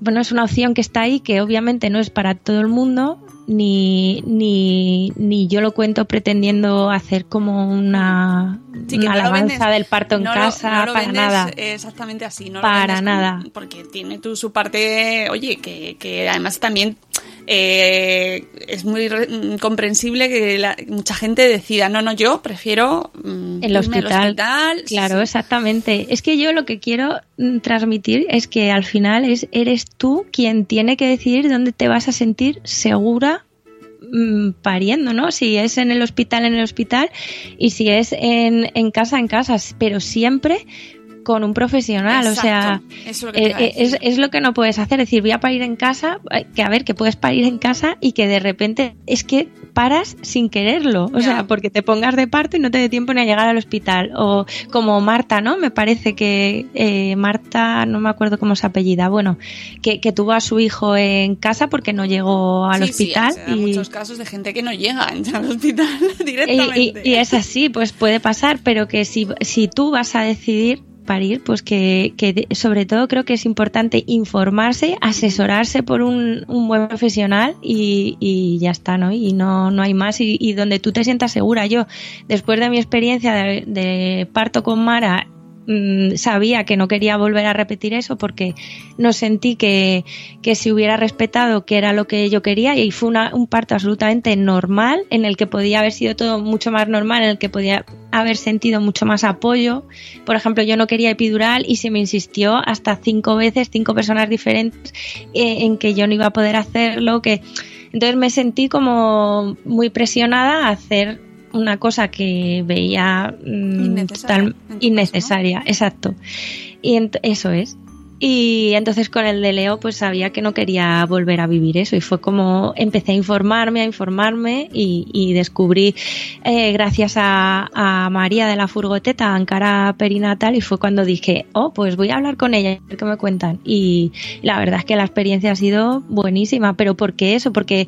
bueno, es una opción que está ahí, que obviamente no es para todo el mundo, ni, ni, ni yo lo cuento pretendiendo hacer como una, sí, una no alabanza vendes, del parto en no casa, lo, no para nada. Exactamente así, no para nada. Porque tiene tu, su parte, oye, que, que además también eh, es muy comprensible que la, mucha gente decida, no, no, yo prefiero mm, el hospital. hospital. Claro, sí. exactamente. Es que yo lo que quiero mm, transmitir es que al final es, eres tú quien tiene que decidir dónde te vas a sentir segura mm, pariendo, ¿no? Si es en el hospital, en el hospital, y si es en, en casa, en casa, pero siempre con un profesional. Exacto. O sea, es lo, que eh, es, es lo, que no puedes hacer. Es decir, voy a parir en casa, eh, que a ver, que puedes parir en casa y que de repente es que paras sin quererlo. O sea, porque te pongas de parto y no te dé tiempo ni a llegar al hospital. O como Marta, ¿no? Me parece que eh, Marta, no me acuerdo cómo se apellida, bueno, que, que, tuvo a su hijo en casa porque no llegó al sí, hospital. Sí, hay y... muchos casos de gente que no llega al hospital directamente. Y, y, y es así, pues puede pasar, pero que si, si tú vas a decidir parir, pues que, que, sobre todo creo que es importante informarse, asesorarse por un, un buen profesional y, y, ya está, ¿no? Y no, no hay más y, y, donde tú te sientas segura. Yo, después de mi experiencia de, de parto con Mara, mmm, sabía que no quería volver a repetir eso porque no sentí que, que se hubiera respetado que era lo que yo quería y fue una, un parto absolutamente normal en el que podía haber sido todo mucho más normal, en el que podía haber sentido mucho más apoyo. Por ejemplo, yo no quería epidural y se me insistió hasta cinco veces, cinco personas diferentes, eh, en que yo no iba a poder hacerlo, que entonces me sentí como muy presionada a hacer una cosa que veía mmm, innecesaria, tal, innecesaria ¿no? exacto. Y eso es. Y entonces con el de Leo pues sabía que no quería volver a vivir eso y fue como empecé a informarme, a informarme y, y descubrí eh, gracias a, a, María de la Furgoteta, Ankara Perinatal y fue cuando dije, oh pues voy a hablar con ella, a ver qué me cuentan y la verdad es que la experiencia ha sido buenísima, pero ¿por qué eso? Porque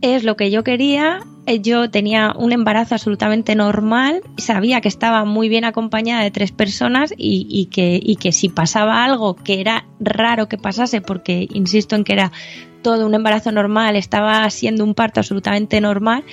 es lo que yo quería. Yo tenía un embarazo absolutamente normal, sabía que estaba muy bien acompañada de tres personas y, que, que si pasaba algo que era raro que pasase, porque insisto en que era todo un embarazo normal, estaba siendo un parto absolutamente normal,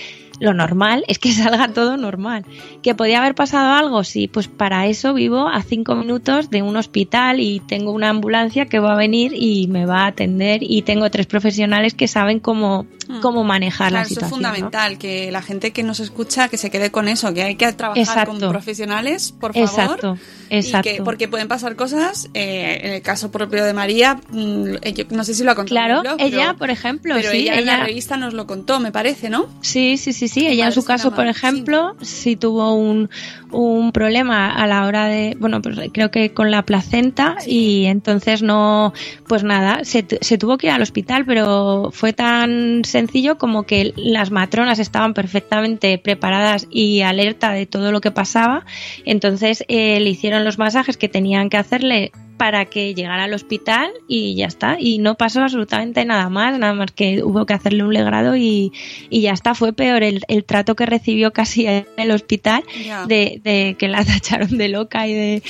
lo normal es que salga todo normal. ¿Que podía haber pasado algo? Sí, pues para eso vivo a cinco minutos de un hospital y tengo una ambulancia que va a venir y me va a atender y tengo tres profesionales que saben cómo, cómo manejar claro, la situación. Eso es fundamental, ¿no? que la gente que nos escucha que se quede con eso, que hay que trabajar Exacto. con profesionales, por favor. Exacto. Exacto. Que, porque pueden pasar cosas, eh, en el caso propio de María, yo no sé si lo ha contado. Claro, blog, ella, pero, por ejemplo, pero sí, ella, ella en la revista nos lo contó, me parece, ¿no? Sí, sí, sí, sí, ella en su caso, por ejemplo, sí, tuvo un, un, problema a la hora de, bueno, pues creo que con la placenta y entonces no, pues nada, se, se tuvo que ir al hospital, pero fue tan sencillo como que las matronas estaban perfectamente preparadas y alerta de todo lo que pasaba, entonces eh, le hicieron los masajes que tenían que hacerle para que llegara al hospital y ya está. Y no pasó absolutamente nada más, nada más que hubo que hacerle un legrado y, y ya está. Fue peor el, el, trato que recibió casi en el hospital de, de, que la tacharon de loca y de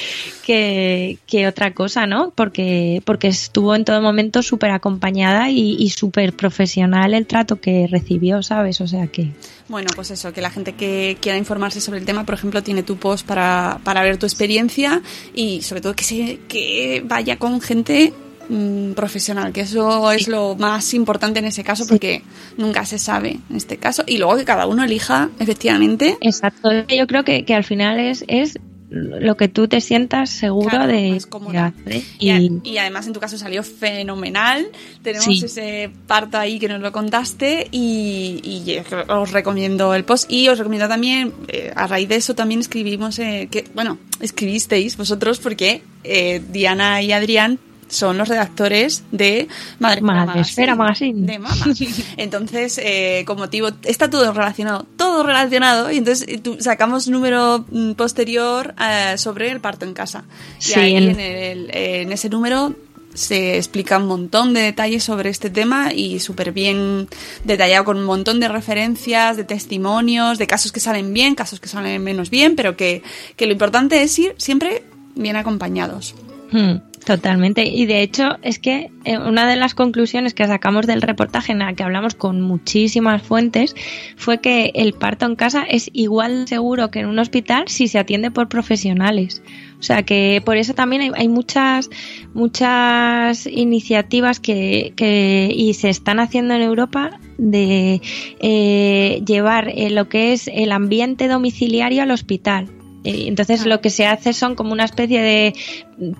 que, que otra cosa, ¿no? Porque, porque estuvo en todo momento súper acompañada y, y súper profesional el trato que recibió, ¿sabes? O sea que... Bueno, pues eso, que la gente que quiera informarse sobre el tema, por ejemplo, tiene tu post para, para ver tu experiencia y sobre todo que, se, que vaya con gente mmm, profesional, que eso es lo más importante en ese caso porque nunca se sabe en este caso. Y luego que cada uno elija efectivamente. Exacto, yo creo que, que al final es, es lo que tú te sientas seguro Claro, de hacer. Y, Y, y además en tu caso salió fenomenal. Tenemos Sí. ese parto ahí que nos lo contaste y, y os recomiendo el post. Y os recomiendo también, eh, a raíz de eso también escribimos, eh, que bueno, escribisteis vosotros porque eh, Diana y Adrián son los redactores de Madre Magazine. De Mama. Entonces, eh, con motivo, está todo relacionado, todo relacionado, y entonces eh, sacamos número mm, posterior eh, sobre el parto en casa. Y Sí, ahí el- en, el- en ese número se explica un montón de detalles sobre este tema y súper bien detallado con un montón de referencias, de testimonios, de casos que salen bien, casos que salen menos bien, pero que, que lo importante es ir siempre bien acompañados. Hmm, Totalmente. Y de hecho, es que eh, una de las conclusiones que sacamos del reportaje en el que hablamos con muchísimas fuentes fue que el parto en casa es igual seguro que en un hospital si se atiende por profesionales. O sea que por eso también hay, hay muchas, muchas iniciativas que, que y se están haciendo en Europa de eh, llevar eh, lo que es el ambiente domiciliario al hospital. Eh, Entonces lo que se hace son como una especie de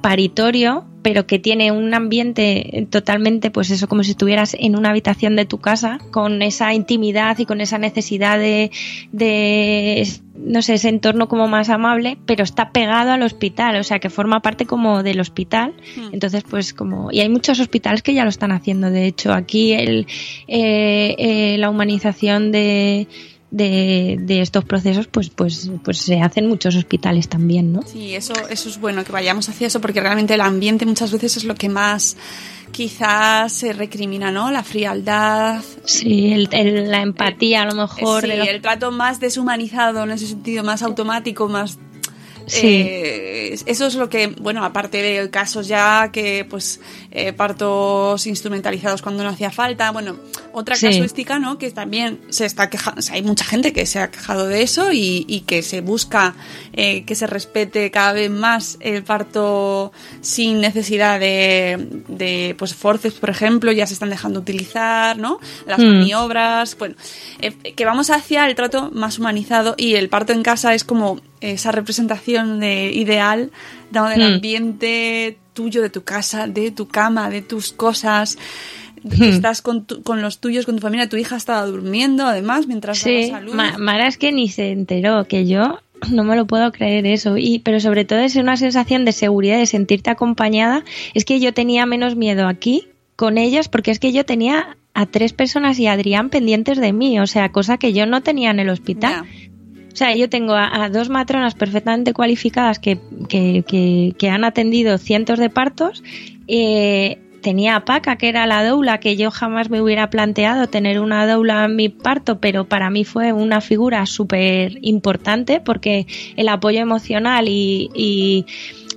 paritorio, pero que tiene un ambiente totalmente, pues eso, como si estuvieras en una habitación de tu casa, con esa intimidad y con esa necesidad de, de no sé, ese entorno como más amable, pero está pegado al hospital, o sea que forma parte como del hospital. Hmm. Entonces, pues como, y hay muchos hospitales que ya lo están haciendo. De hecho, aquí el, eh, eh, la humanización de, de, de estos procesos, pues, pues, pues se hacen muchos hospitales también, ¿no? Sí, eso, eso es bueno que vayamos hacia eso porque realmente el ambiente muchas veces es lo que más quizás se recrimina, ¿no? La frialdad. Sí, el, el- la empatía a lo mejor. Sí, de el trato más deshumanizado en ese sentido, más automático, más... Sí. eh, eso es lo que, bueno, aparte de casos ya que, pues, eh, partos instrumentalizados cuando no hacía falta, bueno, otra Sí. casuística, ¿no? Que también se está quejando, o sea, hay mucha gente que se ha quejado de eso y, y que se busca eh, que se respete cada vez más el parto sin necesidad de, de, pues, forceps, por ejemplo, ya se están dejando utilizar, ¿no? Las Mm. maniobras, bueno, eh, que vamos hacia el trato más humanizado y el parto en casa es como esa representación de ideal ¿no? del Mm. ambiente tuyo, de tu casa, de tu cama, de tus cosas. Que. Estás con, tu- con los tuyos, con tu familia. Tu hija estaba durmiendo, además, mientras Sí, dabas a luz. Ma- Mara es que ni se enteró, que yo no me lo puedo creer eso. Y, pero sobre todo es una sensación de seguridad, de sentirte acompañada. Es que yo tenía menos miedo aquí con ellas porque es que yo tenía a tres personas y a Adrián pendientes de mí, o sea, cosa que yo no tenía en el hospital. O sea, yo tengo a, a dos matronas perfectamente cualificadas que, que, que- que han atendido cientos de partos. Eh, tenía a Paca, que era la doula, que yo jamás me hubiera planteado tener una doula en mi parto, pero para mí fue una figura súper importante porque el apoyo emocional y, y,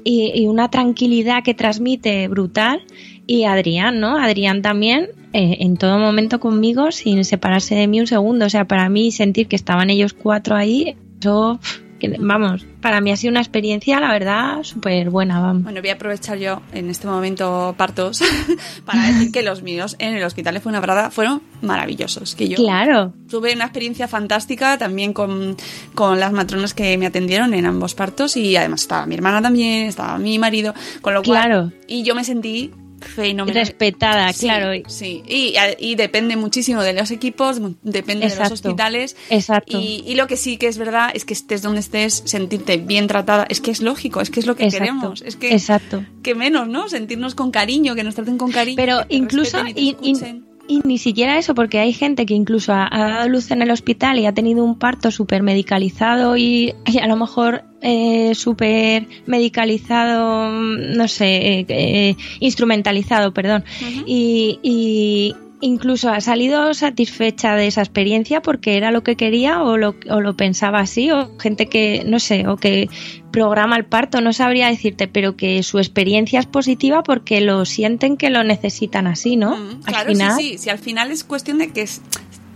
y- una tranquilidad que transmite brutal. Y Adrián, ¿no? Adrián también eh, en todo momento conmigo sin separarse de mí un segundo. O sea, para mí sentir que estaban ellos cuatro ahí, eso, que- vamos, para mí ha sido una experiencia, la verdad, súper buena, vamos. Bueno, voy a aprovechar yo en este momento partos para decir que los míos en el hospital de Fuenlabrada fueron maravillosos. Que yo Claro, tuve una experiencia fantástica también con, con las matronas que me atendieron en ambos partos y además estaba mi hermana también, estaba mi marido, con lo cual... Claro. Y yo me sentí fenomenal. respetada, Sí, claro. Sí, y, y depende muchísimo de los equipos, depende de los hospitales. Exacto. Y, y lo que sí que es verdad es que estés donde estés, sentirte bien tratada, es que es lógico, es que es lo que Exacto, queremos. Es que, exacto. que menos, ¿no? Sentirnos con cariño, que nos traten con cariño. Pero que incluso, y, te. Y ni siquiera eso, porque hay gente que incluso ha, ha dado luz en el hospital y ha tenido un parto súper medicalizado y, y a lo mejor eh, súper medicalizado, mm, no sé, eh, eh, instrumentalizado, perdón. y, y incluso ha salido satisfecha de esa experiencia porque era lo que quería o lo, o lo pensaba así, o gente que, no sé, o que programa el parto, no sabría decirte, pero que su experiencia es positiva porque lo sienten que lo necesitan así, ¿no? Mm, Al claro, final, sí, sí. Si al final es cuestión de que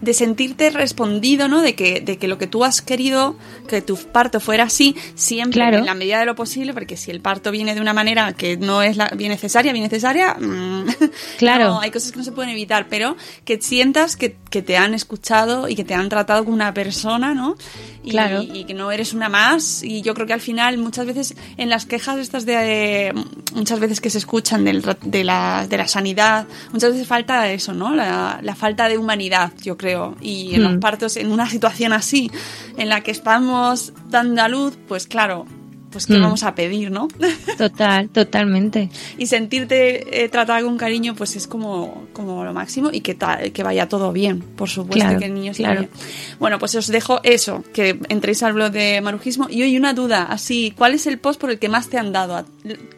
de sentirte respondido, ¿no? De que, de que lo que tú has querido, que tu parto fuera así, siempre Claro. en la medida de lo posible, porque si el parto viene de una manera que no es la bien necesaria, bien necesaria, mm, Claro. no, hay cosas que no se pueden evitar, pero que sientas que, que te han escuchado y que te han tratado como una persona, ¿no? Y, Claro. y que no eres una más. Y yo creo que al final, muchas veces, en las quejas estas de. muchas veces que se escuchan del de, la, de la sanidad, muchas veces falta eso, ¿no? La, la falta de humanidad, yo creo. Y en los Mm. partos, en una situación así, en la que estamos dando a luz, pues claro, pues qué Mm. vamos a pedir, ¿no? total, totalmente. y sentirte eh, tratada con cariño, pues es como, como lo máximo y que, ta- que vaya todo bien, por supuesto, Claro, que el niño esté claro. bien. Bueno, pues os dejo eso, que entréis al blog de Marujismo. Y hoy una duda, así, ¿cuál es el post por el que más te han dado,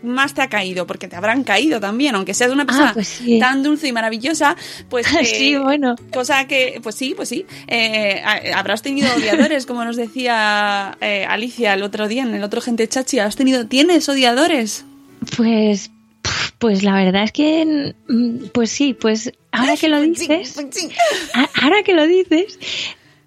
más te ha caído? Porque te habrán caído también, aunque sea de una persona pues sí. tan dulce y maravillosa, pues... eh, Sí, bueno. Cosa que, pues sí, pues sí. Eh, habrás tenido odiadores, como nos decía eh, Alicia el otro día en el otro Gente Chachi. ¿Has tenido, tienes odiadores? Pues, pues la verdad es que, mm, pues sí, pues ahora que lo dices, a- ahora que lo dices,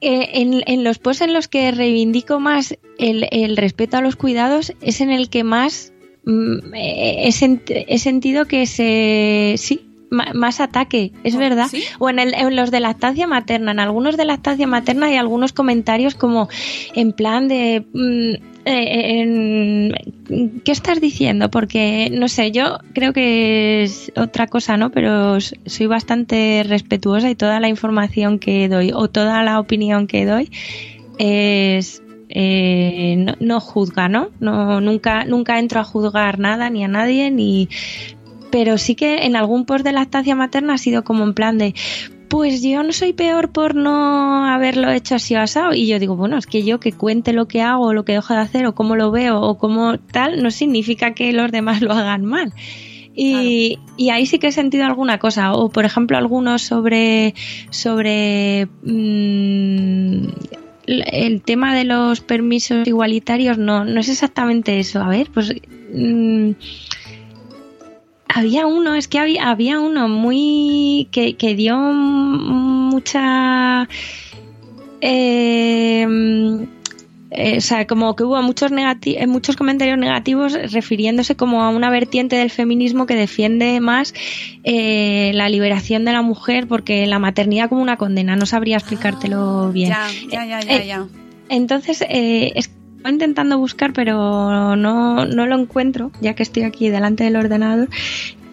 eh, en, en los posts en los que reivindico más el, el respeto a los cuidados es en el que más mm, eh, he, sent- he sentido que se, sí, más ataque, es Oh, verdad. ¿sí? O en, el- en los de lactancia materna, en algunos de lactancia materna hay algunos comentarios como en plan de... mm, eh, ¿Qué estás diciendo? Porque, no sé, yo creo que es otra cosa, ¿no? Pero soy bastante respetuosa y toda la información que doy o toda la opinión que doy es... eh, no, no juzga, ¿no? no nunca, nunca entro a juzgar nada ni a nadie, ni, pero sí que en algún post de lactancia materna ha sido como en plan de pues yo no soy peor por no haberlo hecho así o asado. Y yo digo, bueno, es que yo que cuente lo que hago, o lo que dejo de hacer, o cómo lo veo, o cómo tal, no significa que los demás lo hagan mal. Y, y ahí sí que he sentido alguna cosa. O por ejemplo, algunos sobre. sobre. mm, el tema de los permisos igualitarios no, no es exactamente eso. A ver, pues. mm, había uno, es que había, había uno muy. que, que dio mucha. eh, eh, o sea, como que hubo muchos, negati- eh, muchos comentarios negativos refiriéndose como a una vertiente del feminismo que defiende más eh, la liberación de la mujer porque la maternidad como una condena. No sabría explicártelo bien. Ya, ya, ya, ya, Eh, ya. Entonces, eh, es- estoy intentando buscar, pero no, no lo encuentro, ya que estoy aquí delante del ordenador.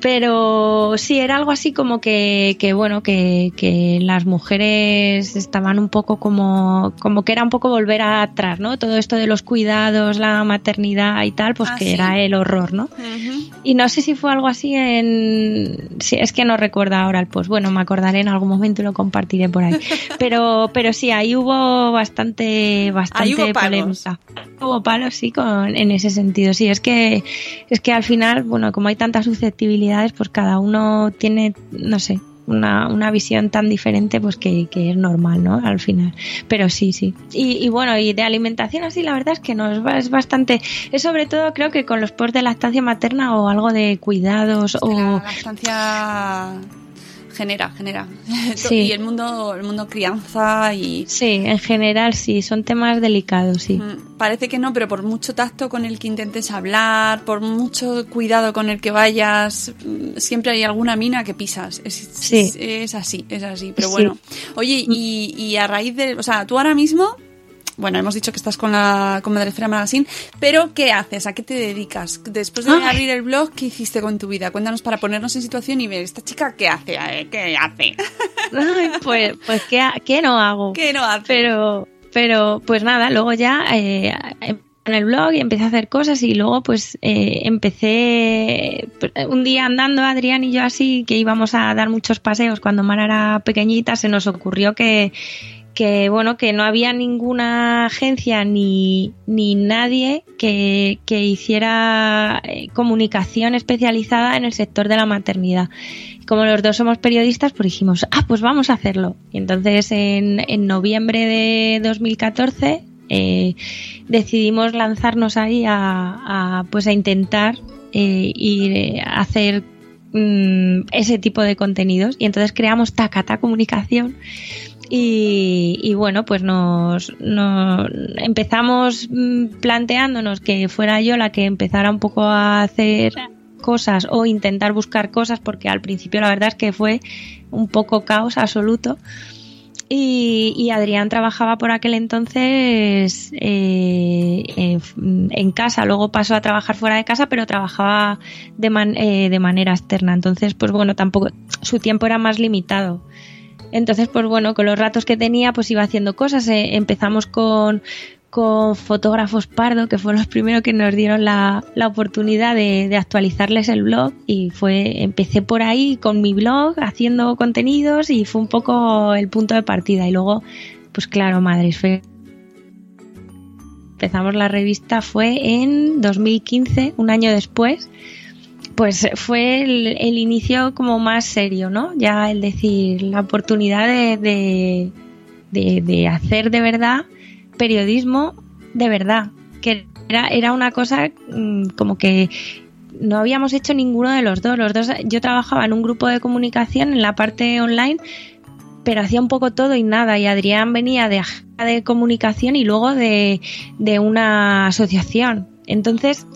Pero sí, era algo así como que, que bueno, que, que las mujeres estaban un poco como, como que era un poco volver atrás, ¿no? Todo esto de los cuidados, la maternidad y tal, pues Ah, que sí. era el horror, ¿no? Y no sé si fue algo así en... Sí, es que no recuerdo ahora el post. Bueno, me acordaré en algún momento y lo compartiré por ahí. Pero, pero sí, ahí hubo bastante, bastante Ahí hubo palos. polémica. Hubo palos, sí, con, en ese sentido. Sí, es que, es que al final, bueno, como hay tantas susceptibilidades, pues cada uno tiene, no sé, una, una visión tan diferente, pues que, que es normal, ¿no? Al final. Pero sí, sí. Y, y bueno, y de alimentación así, la verdad es que no, es, ba- es bastante. Es sobre todo, creo que con los posts de lactancia materna o algo de cuidados o. La lactancia genera, genera. Sí. Y el mundo, el mundo crianza y Sí, en general sí, son temas delicados, sí. Mm, Parece que no, pero por mucho tacto con el que intentes hablar, por mucho cuidado con el que vayas, mm, siempre hay alguna mina que pisas. Es, Sí. es, es así, es así. Pero Sí. bueno, oye, y, y a raíz de, o sea, tú ahora mismo bueno, hemos dicho que estás con la con Madresfera Magazine, pero ¿qué haces? ¿A qué te dedicas? Después de Ay. abrir el blog, ¿qué hiciste con tu vida? Cuéntanos para ponernos en situación y ver, ¿esta chica qué hace? Eh, ¿Qué hace? Ay, pues, pues ¿qué, qué no hago? ¿Qué no hace? Pero, pero pues nada, luego ya eh, en el blog y empecé a hacer cosas y luego pues eh, empecé un día andando Adrián y yo así que íbamos a dar muchos paseos cuando Mara era pequeñita se nos ocurrió que que bueno que no había ninguna agencia ni, ni nadie que, que hiciera eh, comunicación especializada en el sector de la maternidad como los dos somos periodistas, pues dijimos, ah, pues vamos a hacerlo. Y entonces en, en noviembre de 2014 eh, decidimos lanzarnos ahí a, pues a intentar eh, ir a hacer mm, ese tipo de contenidos. Y entonces creamos Takata Comunicación. Y, bueno, pues nos, empezamos mm, planteándonos que fuera yo la que empezara un poco a hacer cosas o intentar buscar cosas porque al principio la verdad es que fue un poco caos absoluto. Y, Adrián trabajaba por aquel entonces eh, en, en casa. Luego pasó a trabajar fuera de casa pero trabajaba de, man- eh, de manera externa. Entonces pues bueno tampoco su tiempo era más limitado entonces, pues bueno, con los ratos que tenía, pues iba haciendo cosas. Eh, empezamos con, con fotógrafos Pardo, que fueron los primeros que nos dieron la, la oportunidad de, actualizarles el blog. Y fue, empecé por ahí con mi blog, haciendo contenidos, y fue un poco el punto de partida. Y luego, pues claro, Madresfera. Empezamos la revista, fue en 2015, un año después pues fue el, inicio como más serio, ¿no? Ya el decir, la oportunidad de, de, hacer de verdad periodismo de verdad, que era, era una cosa mmm, como que no habíamos hecho ninguno de los dos. Los dos, yo trabajaba en un grupo de comunicación en la parte online, pero hacía un poco todo y nada. Y Adrián venía de, de comunicación y luego de, de una asociación. Entonces,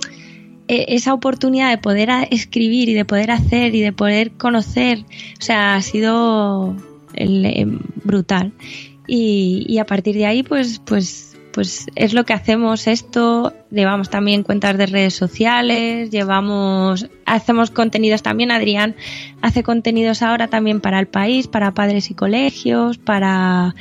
esa oportunidad de poder escribir y de poder hacer y de poder conocer, o sea, ha sido eh, brutal. Y, y, a partir de ahí, pues, pues, pues es lo que hacemos esto. Llevamos también cuentas de redes sociales, llevamos, hacemos contenidos también. Adrián hace contenidos ahora también para el país, para padres y colegios, para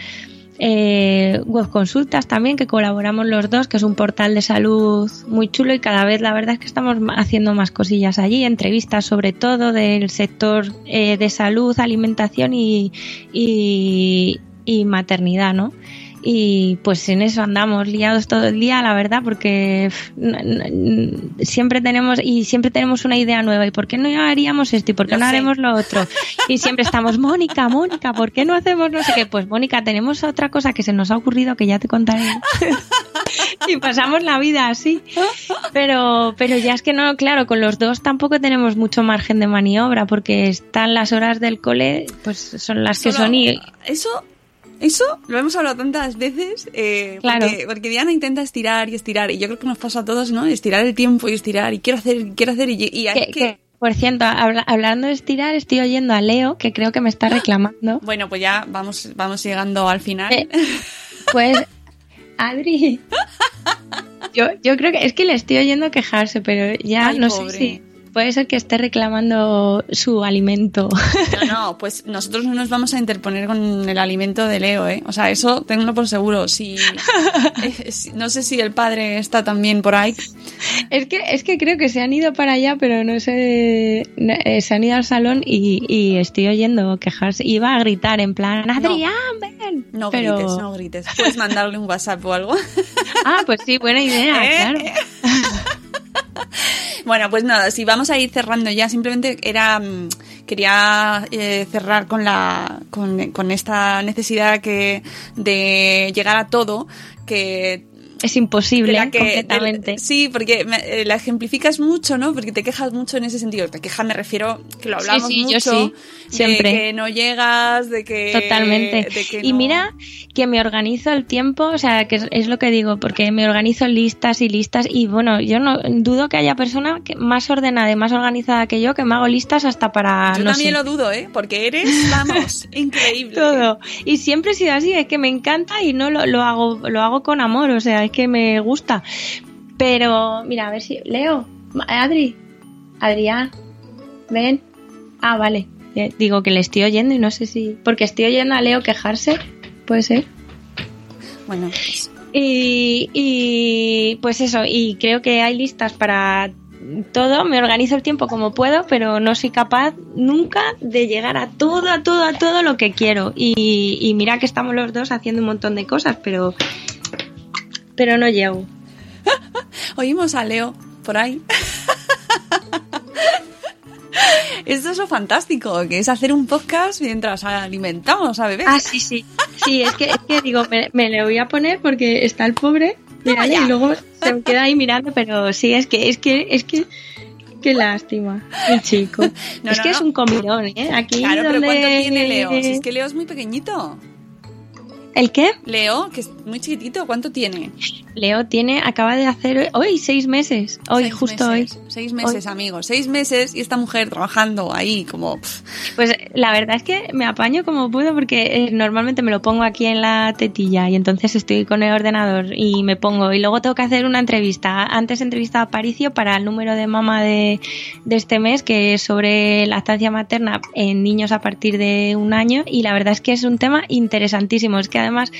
eh, web consultas también que colaboramos los dos que es un portal de salud muy chulo y cada vez la verdad es que estamos haciendo más cosillas allí entrevistas sobre todo del sector eh, de salud alimentación y, y, y maternidad no y pues en eso andamos liados todo el día, la verdad, porque siempre tenemos y siempre tenemos una idea nueva y por qué no haríamos esto y por qué no, no haremos lo otro y siempre estamos Mónica, Mónica, ¿por qué no hacemos no sé qué? Pues Mónica, tenemos otra cosa que se nos ha ocurrido que ya te contaré. Y pasamos la vida así, pero pero ya es que no, claro, con los dos tampoco tenemos mucho margen de maniobra porque están las horas del cole, pues son las que son y eso eso lo hemos hablado tantas veces eh, claro. porque, porque, Diana intenta estirar y estirar y yo creo que nos pasa a todos, ¿no? Estirar el tiempo y estirar y quiero hacer, quiero hacer y, y hay que. Por cierto, habla, hablando de estirar, estoy oyendo a Leo, que creo que me está reclamando. Bueno, pues ya vamos, vamos llegando al final. Eh, pues, Adri, yo, yo creo que es que le estoy oyendo quejarse, pero ya Ay, no pobre. sé si puede ser que esté reclamando su alimento. No, no, pues nosotros no nos vamos a interponer con el alimento de Leo, ¿eh? O sea, eso tengo por seguro. Si, eh, no sé si el padre está también por ahí. Es que, es que creo que se han ido para allá, pero no sé, eh, se han ido al salón y, y, estoy oyendo quejarse. Iba a gritar en plan, Adrián, no, ven. No pero... grites, no grites. Puedes mandarle un WhatsApp o algo. Ah, pues sí, buena idea, ¿Eh? claro. Bueno, pues nada, si vamos a ir cerrando ya, simplemente era quería eh, cerrar con la con, con, esta necesidad que de llegar a todo que es imposible de la que- completamente. sí, porque me- eh, la ejemplificas mucho, ¿no? Porque te quejas mucho en ese sentido. Te quejas, me refiero, que lo hablamos sí, mucho. sí, siempre. De que no llegas, de que. Totalmente. de que Y mira que me organizo el tiempo, o sea, que es, es lo que digo, porque me organizo listas y listas y bueno, yo no dudo que haya persona que, más ordenada y más organizada que yo que me hago listas hasta para Yo no también sé, lo dudo, ¿eh? Porque eres, vamos, increíble. todo. Y siempre he sido así, es que me encanta y no lo, lo hago lo hago con amor, o sea, es que me gusta. Pero mira, a ver si Leo, Adri, Adrián, ven. Ah, vale. Eh, Digo que le estoy oyendo y no sé si porque estoy oyendo a Leo quejarse, puede ser. Bueno, pues, Y, y, pues eso, y creo que hay listas para todo, me organizo el tiempo como puedo, pero no soy capaz nunca de llegar a todo, a todo, a todo lo que quiero. Y, y mira que estamos los dos haciendo un montón de cosas, pero, pero no llego. oímos a Leo por ahí. Esto es lo fantástico, que es hacer un podcast mientras alimentamos a bebés. Ah, sí, sí. Sí, es que, es que digo, me, me le voy a poner porque está el pobre, ya. y luego se me queda ahí mirando, pero sí, es que, es que, es que, qué lástima, el chico. No, es no, que no. es un comidón, ¿eh? Aquí claro, pero donde- ¿cuánto tiene Leo? Si es que Leo es muy pequeñito. ¿El qué? Leo, que es muy chiquitito, ¿cuánto tiene? Leo tiene, acaba de hacer hoy seis meses, hoy, Seis justo meses, hoy. Seis meses, amigos. Seis meses y esta mujer trabajando ahí como... Pues la verdad es que me apaño como puedo porque eh, normalmente me lo pongo aquí en la tetilla y entonces estoy con el ordenador y me pongo y luego tengo que hacer una entrevista. Antes entrevistaba a Paricio para el número de mama de, de este mes que es sobre lactancia materna en niños a partir de un año y la verdad es que es un tema interesantísimo. Es que además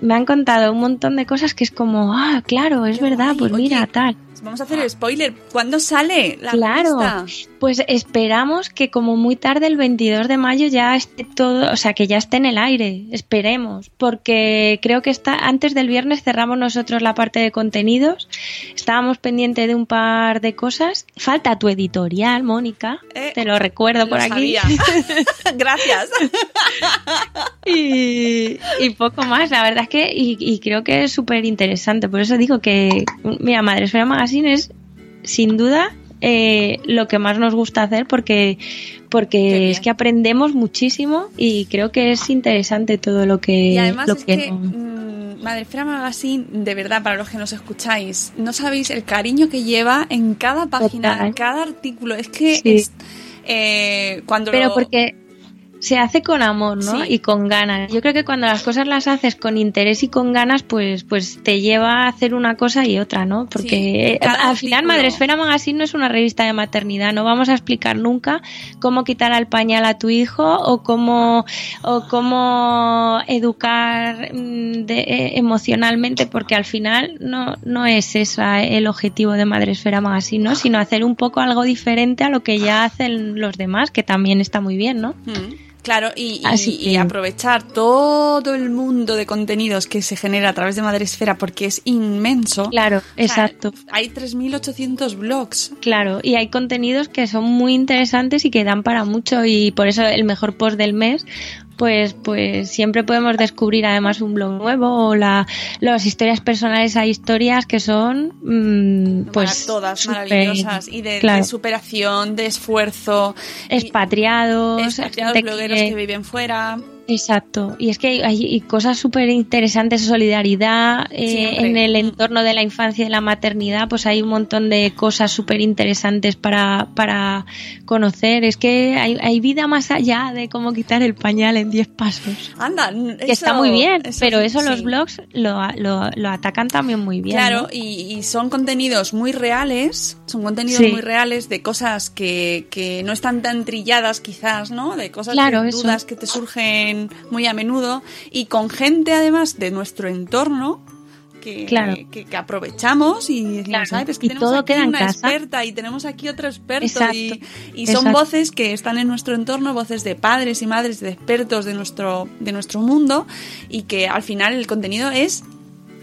me han contado un montón de cosas que es como, ah, claro, es verdad, pues mira, tal. Vamos a hacer el spoiler. ¿Cuándo sale la Claro, revista? pues esperamos que como muy tarde el 22 de mayo ya esté todo, o sea, que ya esté en el aire, esperemos, porque creo que está antes del viernes cerramos nosotros la parte de contenidos, estábamos pendientes de un par de cosas, falta tu editorial, Mónica, Eh, te lo recuerdo Lo por aquí, sabía. Gracias. y, y poco más, la verdad es que, y, y creo que es súper interesante, por eso digo que, mira, Madresfera Es sin duda eh, lo que más nos gusta hacer porque, porque es que aprendemos muchísimo y creo que es interesante todo lo que... Y además lo es que, no- mm, Madrefera Magazine, de verdad, para los que nos escucháis, no sabéis el cariño que lleva en cada página, en cada artículo. Es que Sí. es, eh, cuando Pero lo- porque se hace con amor, ¿no? Sí. Y con ganas. Yo creo que cuando las cosas las haces con interés y con ganas, pues, pues te lleva a hacer una cosa y otra, ¿no? Porque Sí, eh, al final. Madresfera Magazine no es una revista de maternidad. No vamos a explicar nunca cómo quitar al pañal a tu hijo o cómo, o cómo educar mm, de- eh, emocionalmente, porque al final no, no es ese el objetivo de Madresfera Magazine, ¿no? Sino hacer un poco algo diferente a lo que ya hacen los demás, que también está muy bien, ¿no? Mm, Claro, y, aprovechar todo el mundo de contenidos que se genera a través de Madresfera porque es inmenso. Claro, O sea, exacto. Hay 3.800 blogs. Claro, y hay contenidos que son muy interesantes y que dan para mucho y por eso el mejor post del mes, pues, pues siempre podemos descubrir además un blog nuevo o la, las historias personales hay historias que son mm, pues todas maravillosas y de, superación, de esfuerzo. expatriados, expatriados, blogueros que- que viven fuera. Exacto, y es que hay, cosas súper interesantes, solidaridad eh, en el Mm. entorno de la infancia y de la maternidad, pues hay un montón de cosas súper interesantes para, para conocer. Es que hay, hay vida más allá de cómo quitar el pañal en 10 pasos. Anda, Que está muy bien, pero eso sí. los blogs lo, lo, lo atacan también muy bien. Claro, ¿no? y, y son contenidos muy reales, son contenidos Sí. muy reales de cosas que, que no están tan trilladas quizás, ¿no? De cosas, Claro, de eso. dudas que te surgen muy a menudo y con gente además de nuestro entorno que, Claro. que, que aprovechamos y decimos, Claro, "Ay, pues que y tenemos todo aquí queda en una casa". experta y tenemos aquí otro experto Exacto, y, y son exacto. voces que están en nuestro entorno, voces de padres y madres, de expertos de nuestro, de nuestro mundo y que al final el contenido es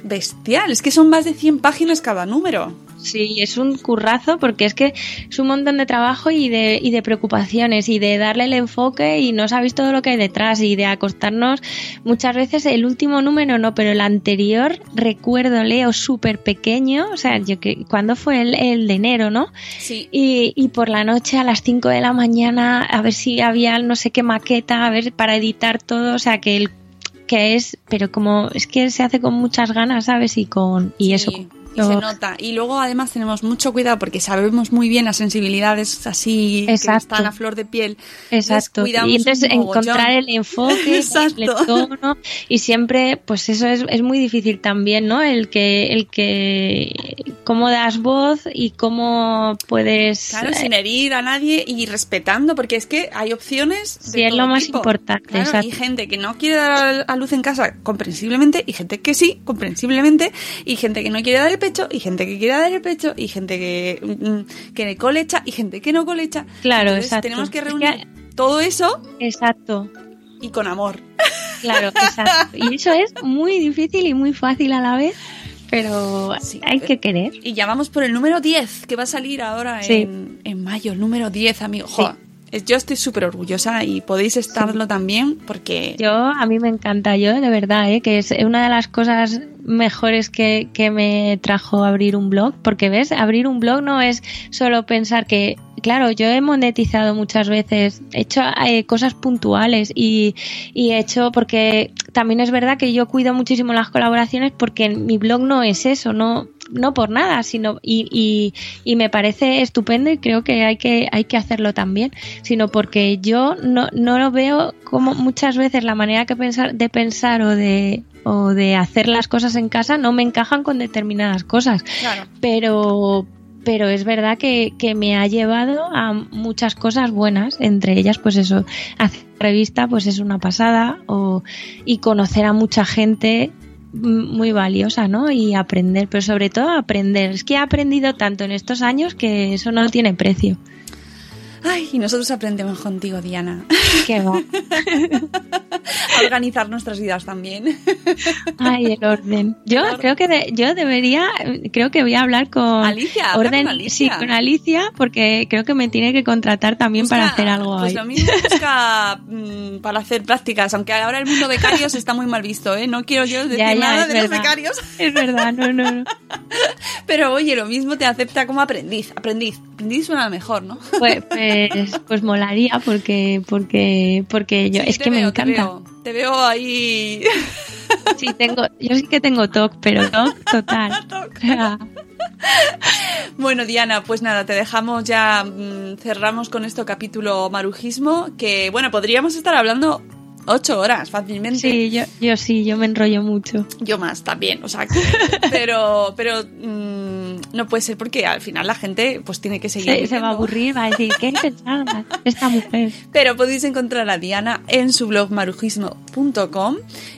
bestial. Es que son más de 100 páginas cada número. Sí, es un currazo porque es que es un montón de trabajo y de, y de preocupaciones y de darle el enfoque y no sabéis todo lo que hay detrás y de acostarnos muchas veces el último número no, pero el anterior recuerdo Leo súper pequeño, o sea, yo que cuando fue el, el de enero, ¿no? Sí. Y, y por la noche a las 5 de la mañana a ver si había no sé qué maqueta, a ver para editar todo, o sea, que el que es, pero como es que se hace con muchas ganas, ¿sabes? Y con y Sí, eso y se nota. Y luego además tenemos mucho cuidado porque sabemos muy bien las sensibilidades así que Exacto. están a flor de piel. Exacto. cuidamos Y entonces encontrar el enfoque, Exacto. el tono y siempre, pues eso es, es muy difícil también, ¿no? El que, el que, cómo das voz y cómo puedes. Claro, eh, sin herir a nadie y respetando, porque es que hay opciones. de Sí, es lo más tipo. importante, Claro, exacto. y gente que no quiere dar a luz en casa, comprensiblemente, y gente que sí, comprensiblemente, y gente que no quiere dar el pecho, y gente que quiere dar el pecho, y gente que, mm, que colecha, y gente que no colecha. Claro, Entonces, exacto. Tenemos que Es que- reunir todo eso Exacto. y con amor. Claro, exacto. Y eso es muy difícil y muy fácil a la vez, pero Sí. hay que querer. Y ya vamos por el número 10, que va a salir ahora Sí. en, en mayo, el número 10, amigo. Jo, es- Yo estoy súper orgullosa y podéis estarlo también porque... Yo, a mí me encanta, yo de verdad, ¿eh? que es una de las cosas mejores que, que me trajo abrir un blog, porque ves, abrir un blog no es solo pensar que, claro, yo he monetizado muchas veces, he hecho eh, cosas puntuales y, y he hecho, porque también es verdad que yo cuido muchísimo las colaboraciones porque mi blog no es eso, no no por nada, sino y, y, y me parece estupendo y creo que hay que hay que hacerlo también, sino porque yo no, no lo veo como muchas veces la manera que pensar de pensar o de o de hacer las cosas en casa no me encajan con determinadas cosas, Claro. pero pero es verdad que, que me ha llevado a muchas cosas buenas, entre ellas pues eso, hacer revista pues es una pasada o y conocer a mucha gente muy valiosa, ¿no? Y aprender, pero sobre todo aprender. Es que he aprendido tanto en estos años que eso no tiene precio. Ay, y nosotros aprendemos contigo, Diana, Qué va. a organizar nuestras vidas también. Ay, el orden. Yo El orden. creo que de- yo debería, creo que voy a hablar con Alicia, orden, con Alicia. sí, con Alicia, porque creo que me tiene que contratar también para hacer algo Pues lo mismo busca mm, para hacer prácticas, aunque ahora el mundo becarios está muy mal visto, ¿eh? No quiero yo decir Ya, ya, nada de los becarios, Es verdad, no, no, no. pero oye, lo mismo te acepta como aprendiz. Aprendiz. Aprendiz suena mejor, ¿no? Pues, pues, pues molaría porque, porque, porque yo, Sí, es que me te encanta. veo. Te veo ahí. Sí, tengo, yo sí que tengo TOC, pero TOC total. O sea, Bueno, Diana, pues nada, te dejamos ya, mm, cerramos con esto capítulo marujismo, que bueno, podríamos estar hablando ocho horas fácilmente. sí, yo, yo sí, yo me enrollo mucho. Yo más también, o sea, que- pero, pero mm, no puede ser porque al final la gente pues tiene que seguir. Se, se va a aburrir, va a decir, ¿qué pensaba esta mujer? Pero podéis encontrar a Diana en su blog marujismo.com,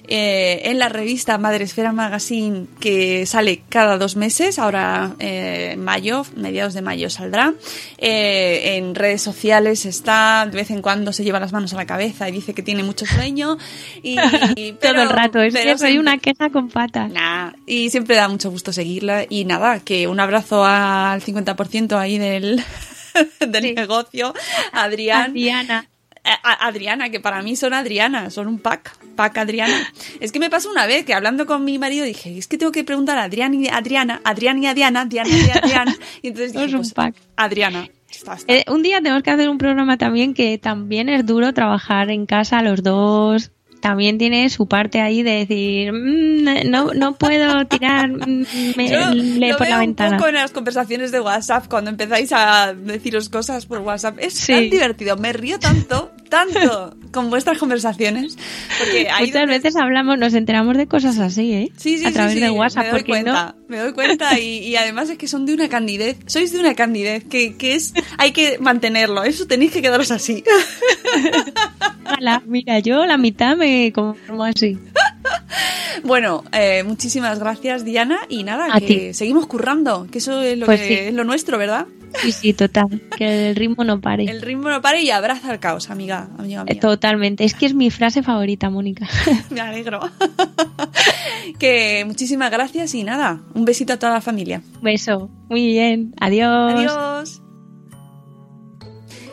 eh, en la revista Madresfera Magazine que sale cada dos meses, ahora eh, mayo, mediados de mayo saldrá. Eh, en redes sociales está, de vez en cuando se lleva las manos a la cabeza y dice que tiene mucho sueño. Y, pero- Todo el rato, es pero que soy siempre- una queja con patas. Nah, y siempre da mucho gusto seguirla. Y nada, que un abrazo al 50% ahí del, del Sí. negocio. Adrián. Diana. A- a- Adriana, que para mí son Adriana, son un pack, pack Adriana. Es que me pasó una vez que hablando con mi marido dije, es que tengo que preguntar a Adrián y Adriana, Adrián y Adriana, Diana y Adriana. Y entonces dije, un pues, pack. Adriana. Está, está. Eh, un día tenemos que hacer un programa también que también es duro trabajar en casa los dos. También tiene su parte ahí de decir, "Mm, no, no puedo tirar mm, me- Yo le lo por la ventana. un poco en las conversaciones de WhatsApp cuando empezáis a deciros cosas por WhatsApp. Es Sí. tan divertido, me río tanto, tanto con vuestras conversaciones. Porque ahí Muchas donde- veces hablamos, nos enteramos de cosas así, ¿eh? Sí, sí, a sí, través sí, de WhatsApp, me doy porque cuenta, no. me doy cuenta y, y además es que son de una candidez, sois de una candidez que, que es, hay que mantenerlo, eso tenéis que quedaros así. Mira, yo la mitad me conformo así. Bueno, eh, muchísimas gracias Diana y nada, A que ti. seguimos currando, que eso es lo, Pues que, sí. es lo nuestro, ¿verdad? Sí, sí, total. Que el ritmo no pare. El ritmo no pare y abraza el caos, amiga, amiga mía. Totalmente. Es que es mi frase favorita, Mónica. Me alegro. que muchísimas gracias y nada, un besito a toda la familia. Beso. Muy bien. Adiós. Adiós.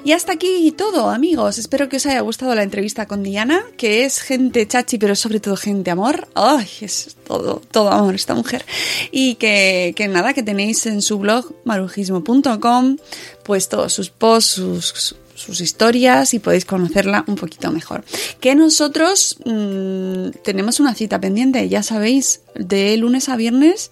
Y hasta aquí todo, amigos. Espero que os haya gustado la entrevista con Diana, que es gente chachi, pero sobre todo gente amor. ¡Ay! Es todo, todo amor esta mujer. Y que, que nada, que tenéis en su blog marujismo.com, pues todos sus posts, sus, sus historias y podéis conocerla un poquito mejor. Que nosotros mmm, tenemos una cita pendiente, ya sabéis, de lunes a viernes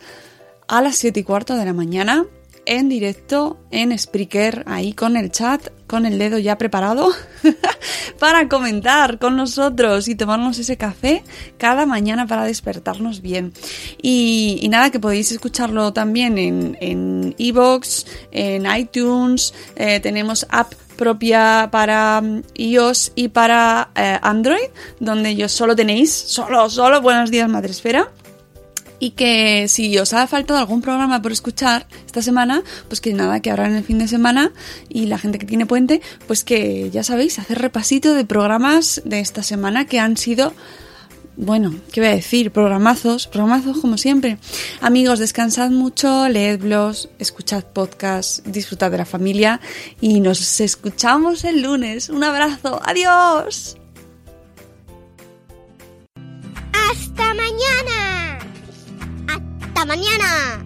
a las 7 y cuarto de la mañana en directo en Spreaker, ahí con el chat, con el dedo ya preparado para comentar con nosotros y tomarnos ese café cada mañana para despertarnos bien. Y, nada, que podéis escucharlo también en Evox, en, en, iTunes, eh, tenemos app propia para iOS y para eh, Android, donde ellos solo tenéis, solo, solo Buenos Días Madresfera y que si os ha faltado algún programa por escuchar esta semana, pues que nada, que ahora en el fin de semana y la gente que tiene puente, pues que ya sabéis, hacer repasito de programas de esta semana que han sido, bueno, ¿qué voy a decir? Programazos, programazos como siempre. Amigos, descansad mucho, leed blogs, escuchad podcasts, disfrutad de la familia y nos escuchamos el lunes. Un abrazo, adiós. Hasta mañana. ¡Hasta mañana!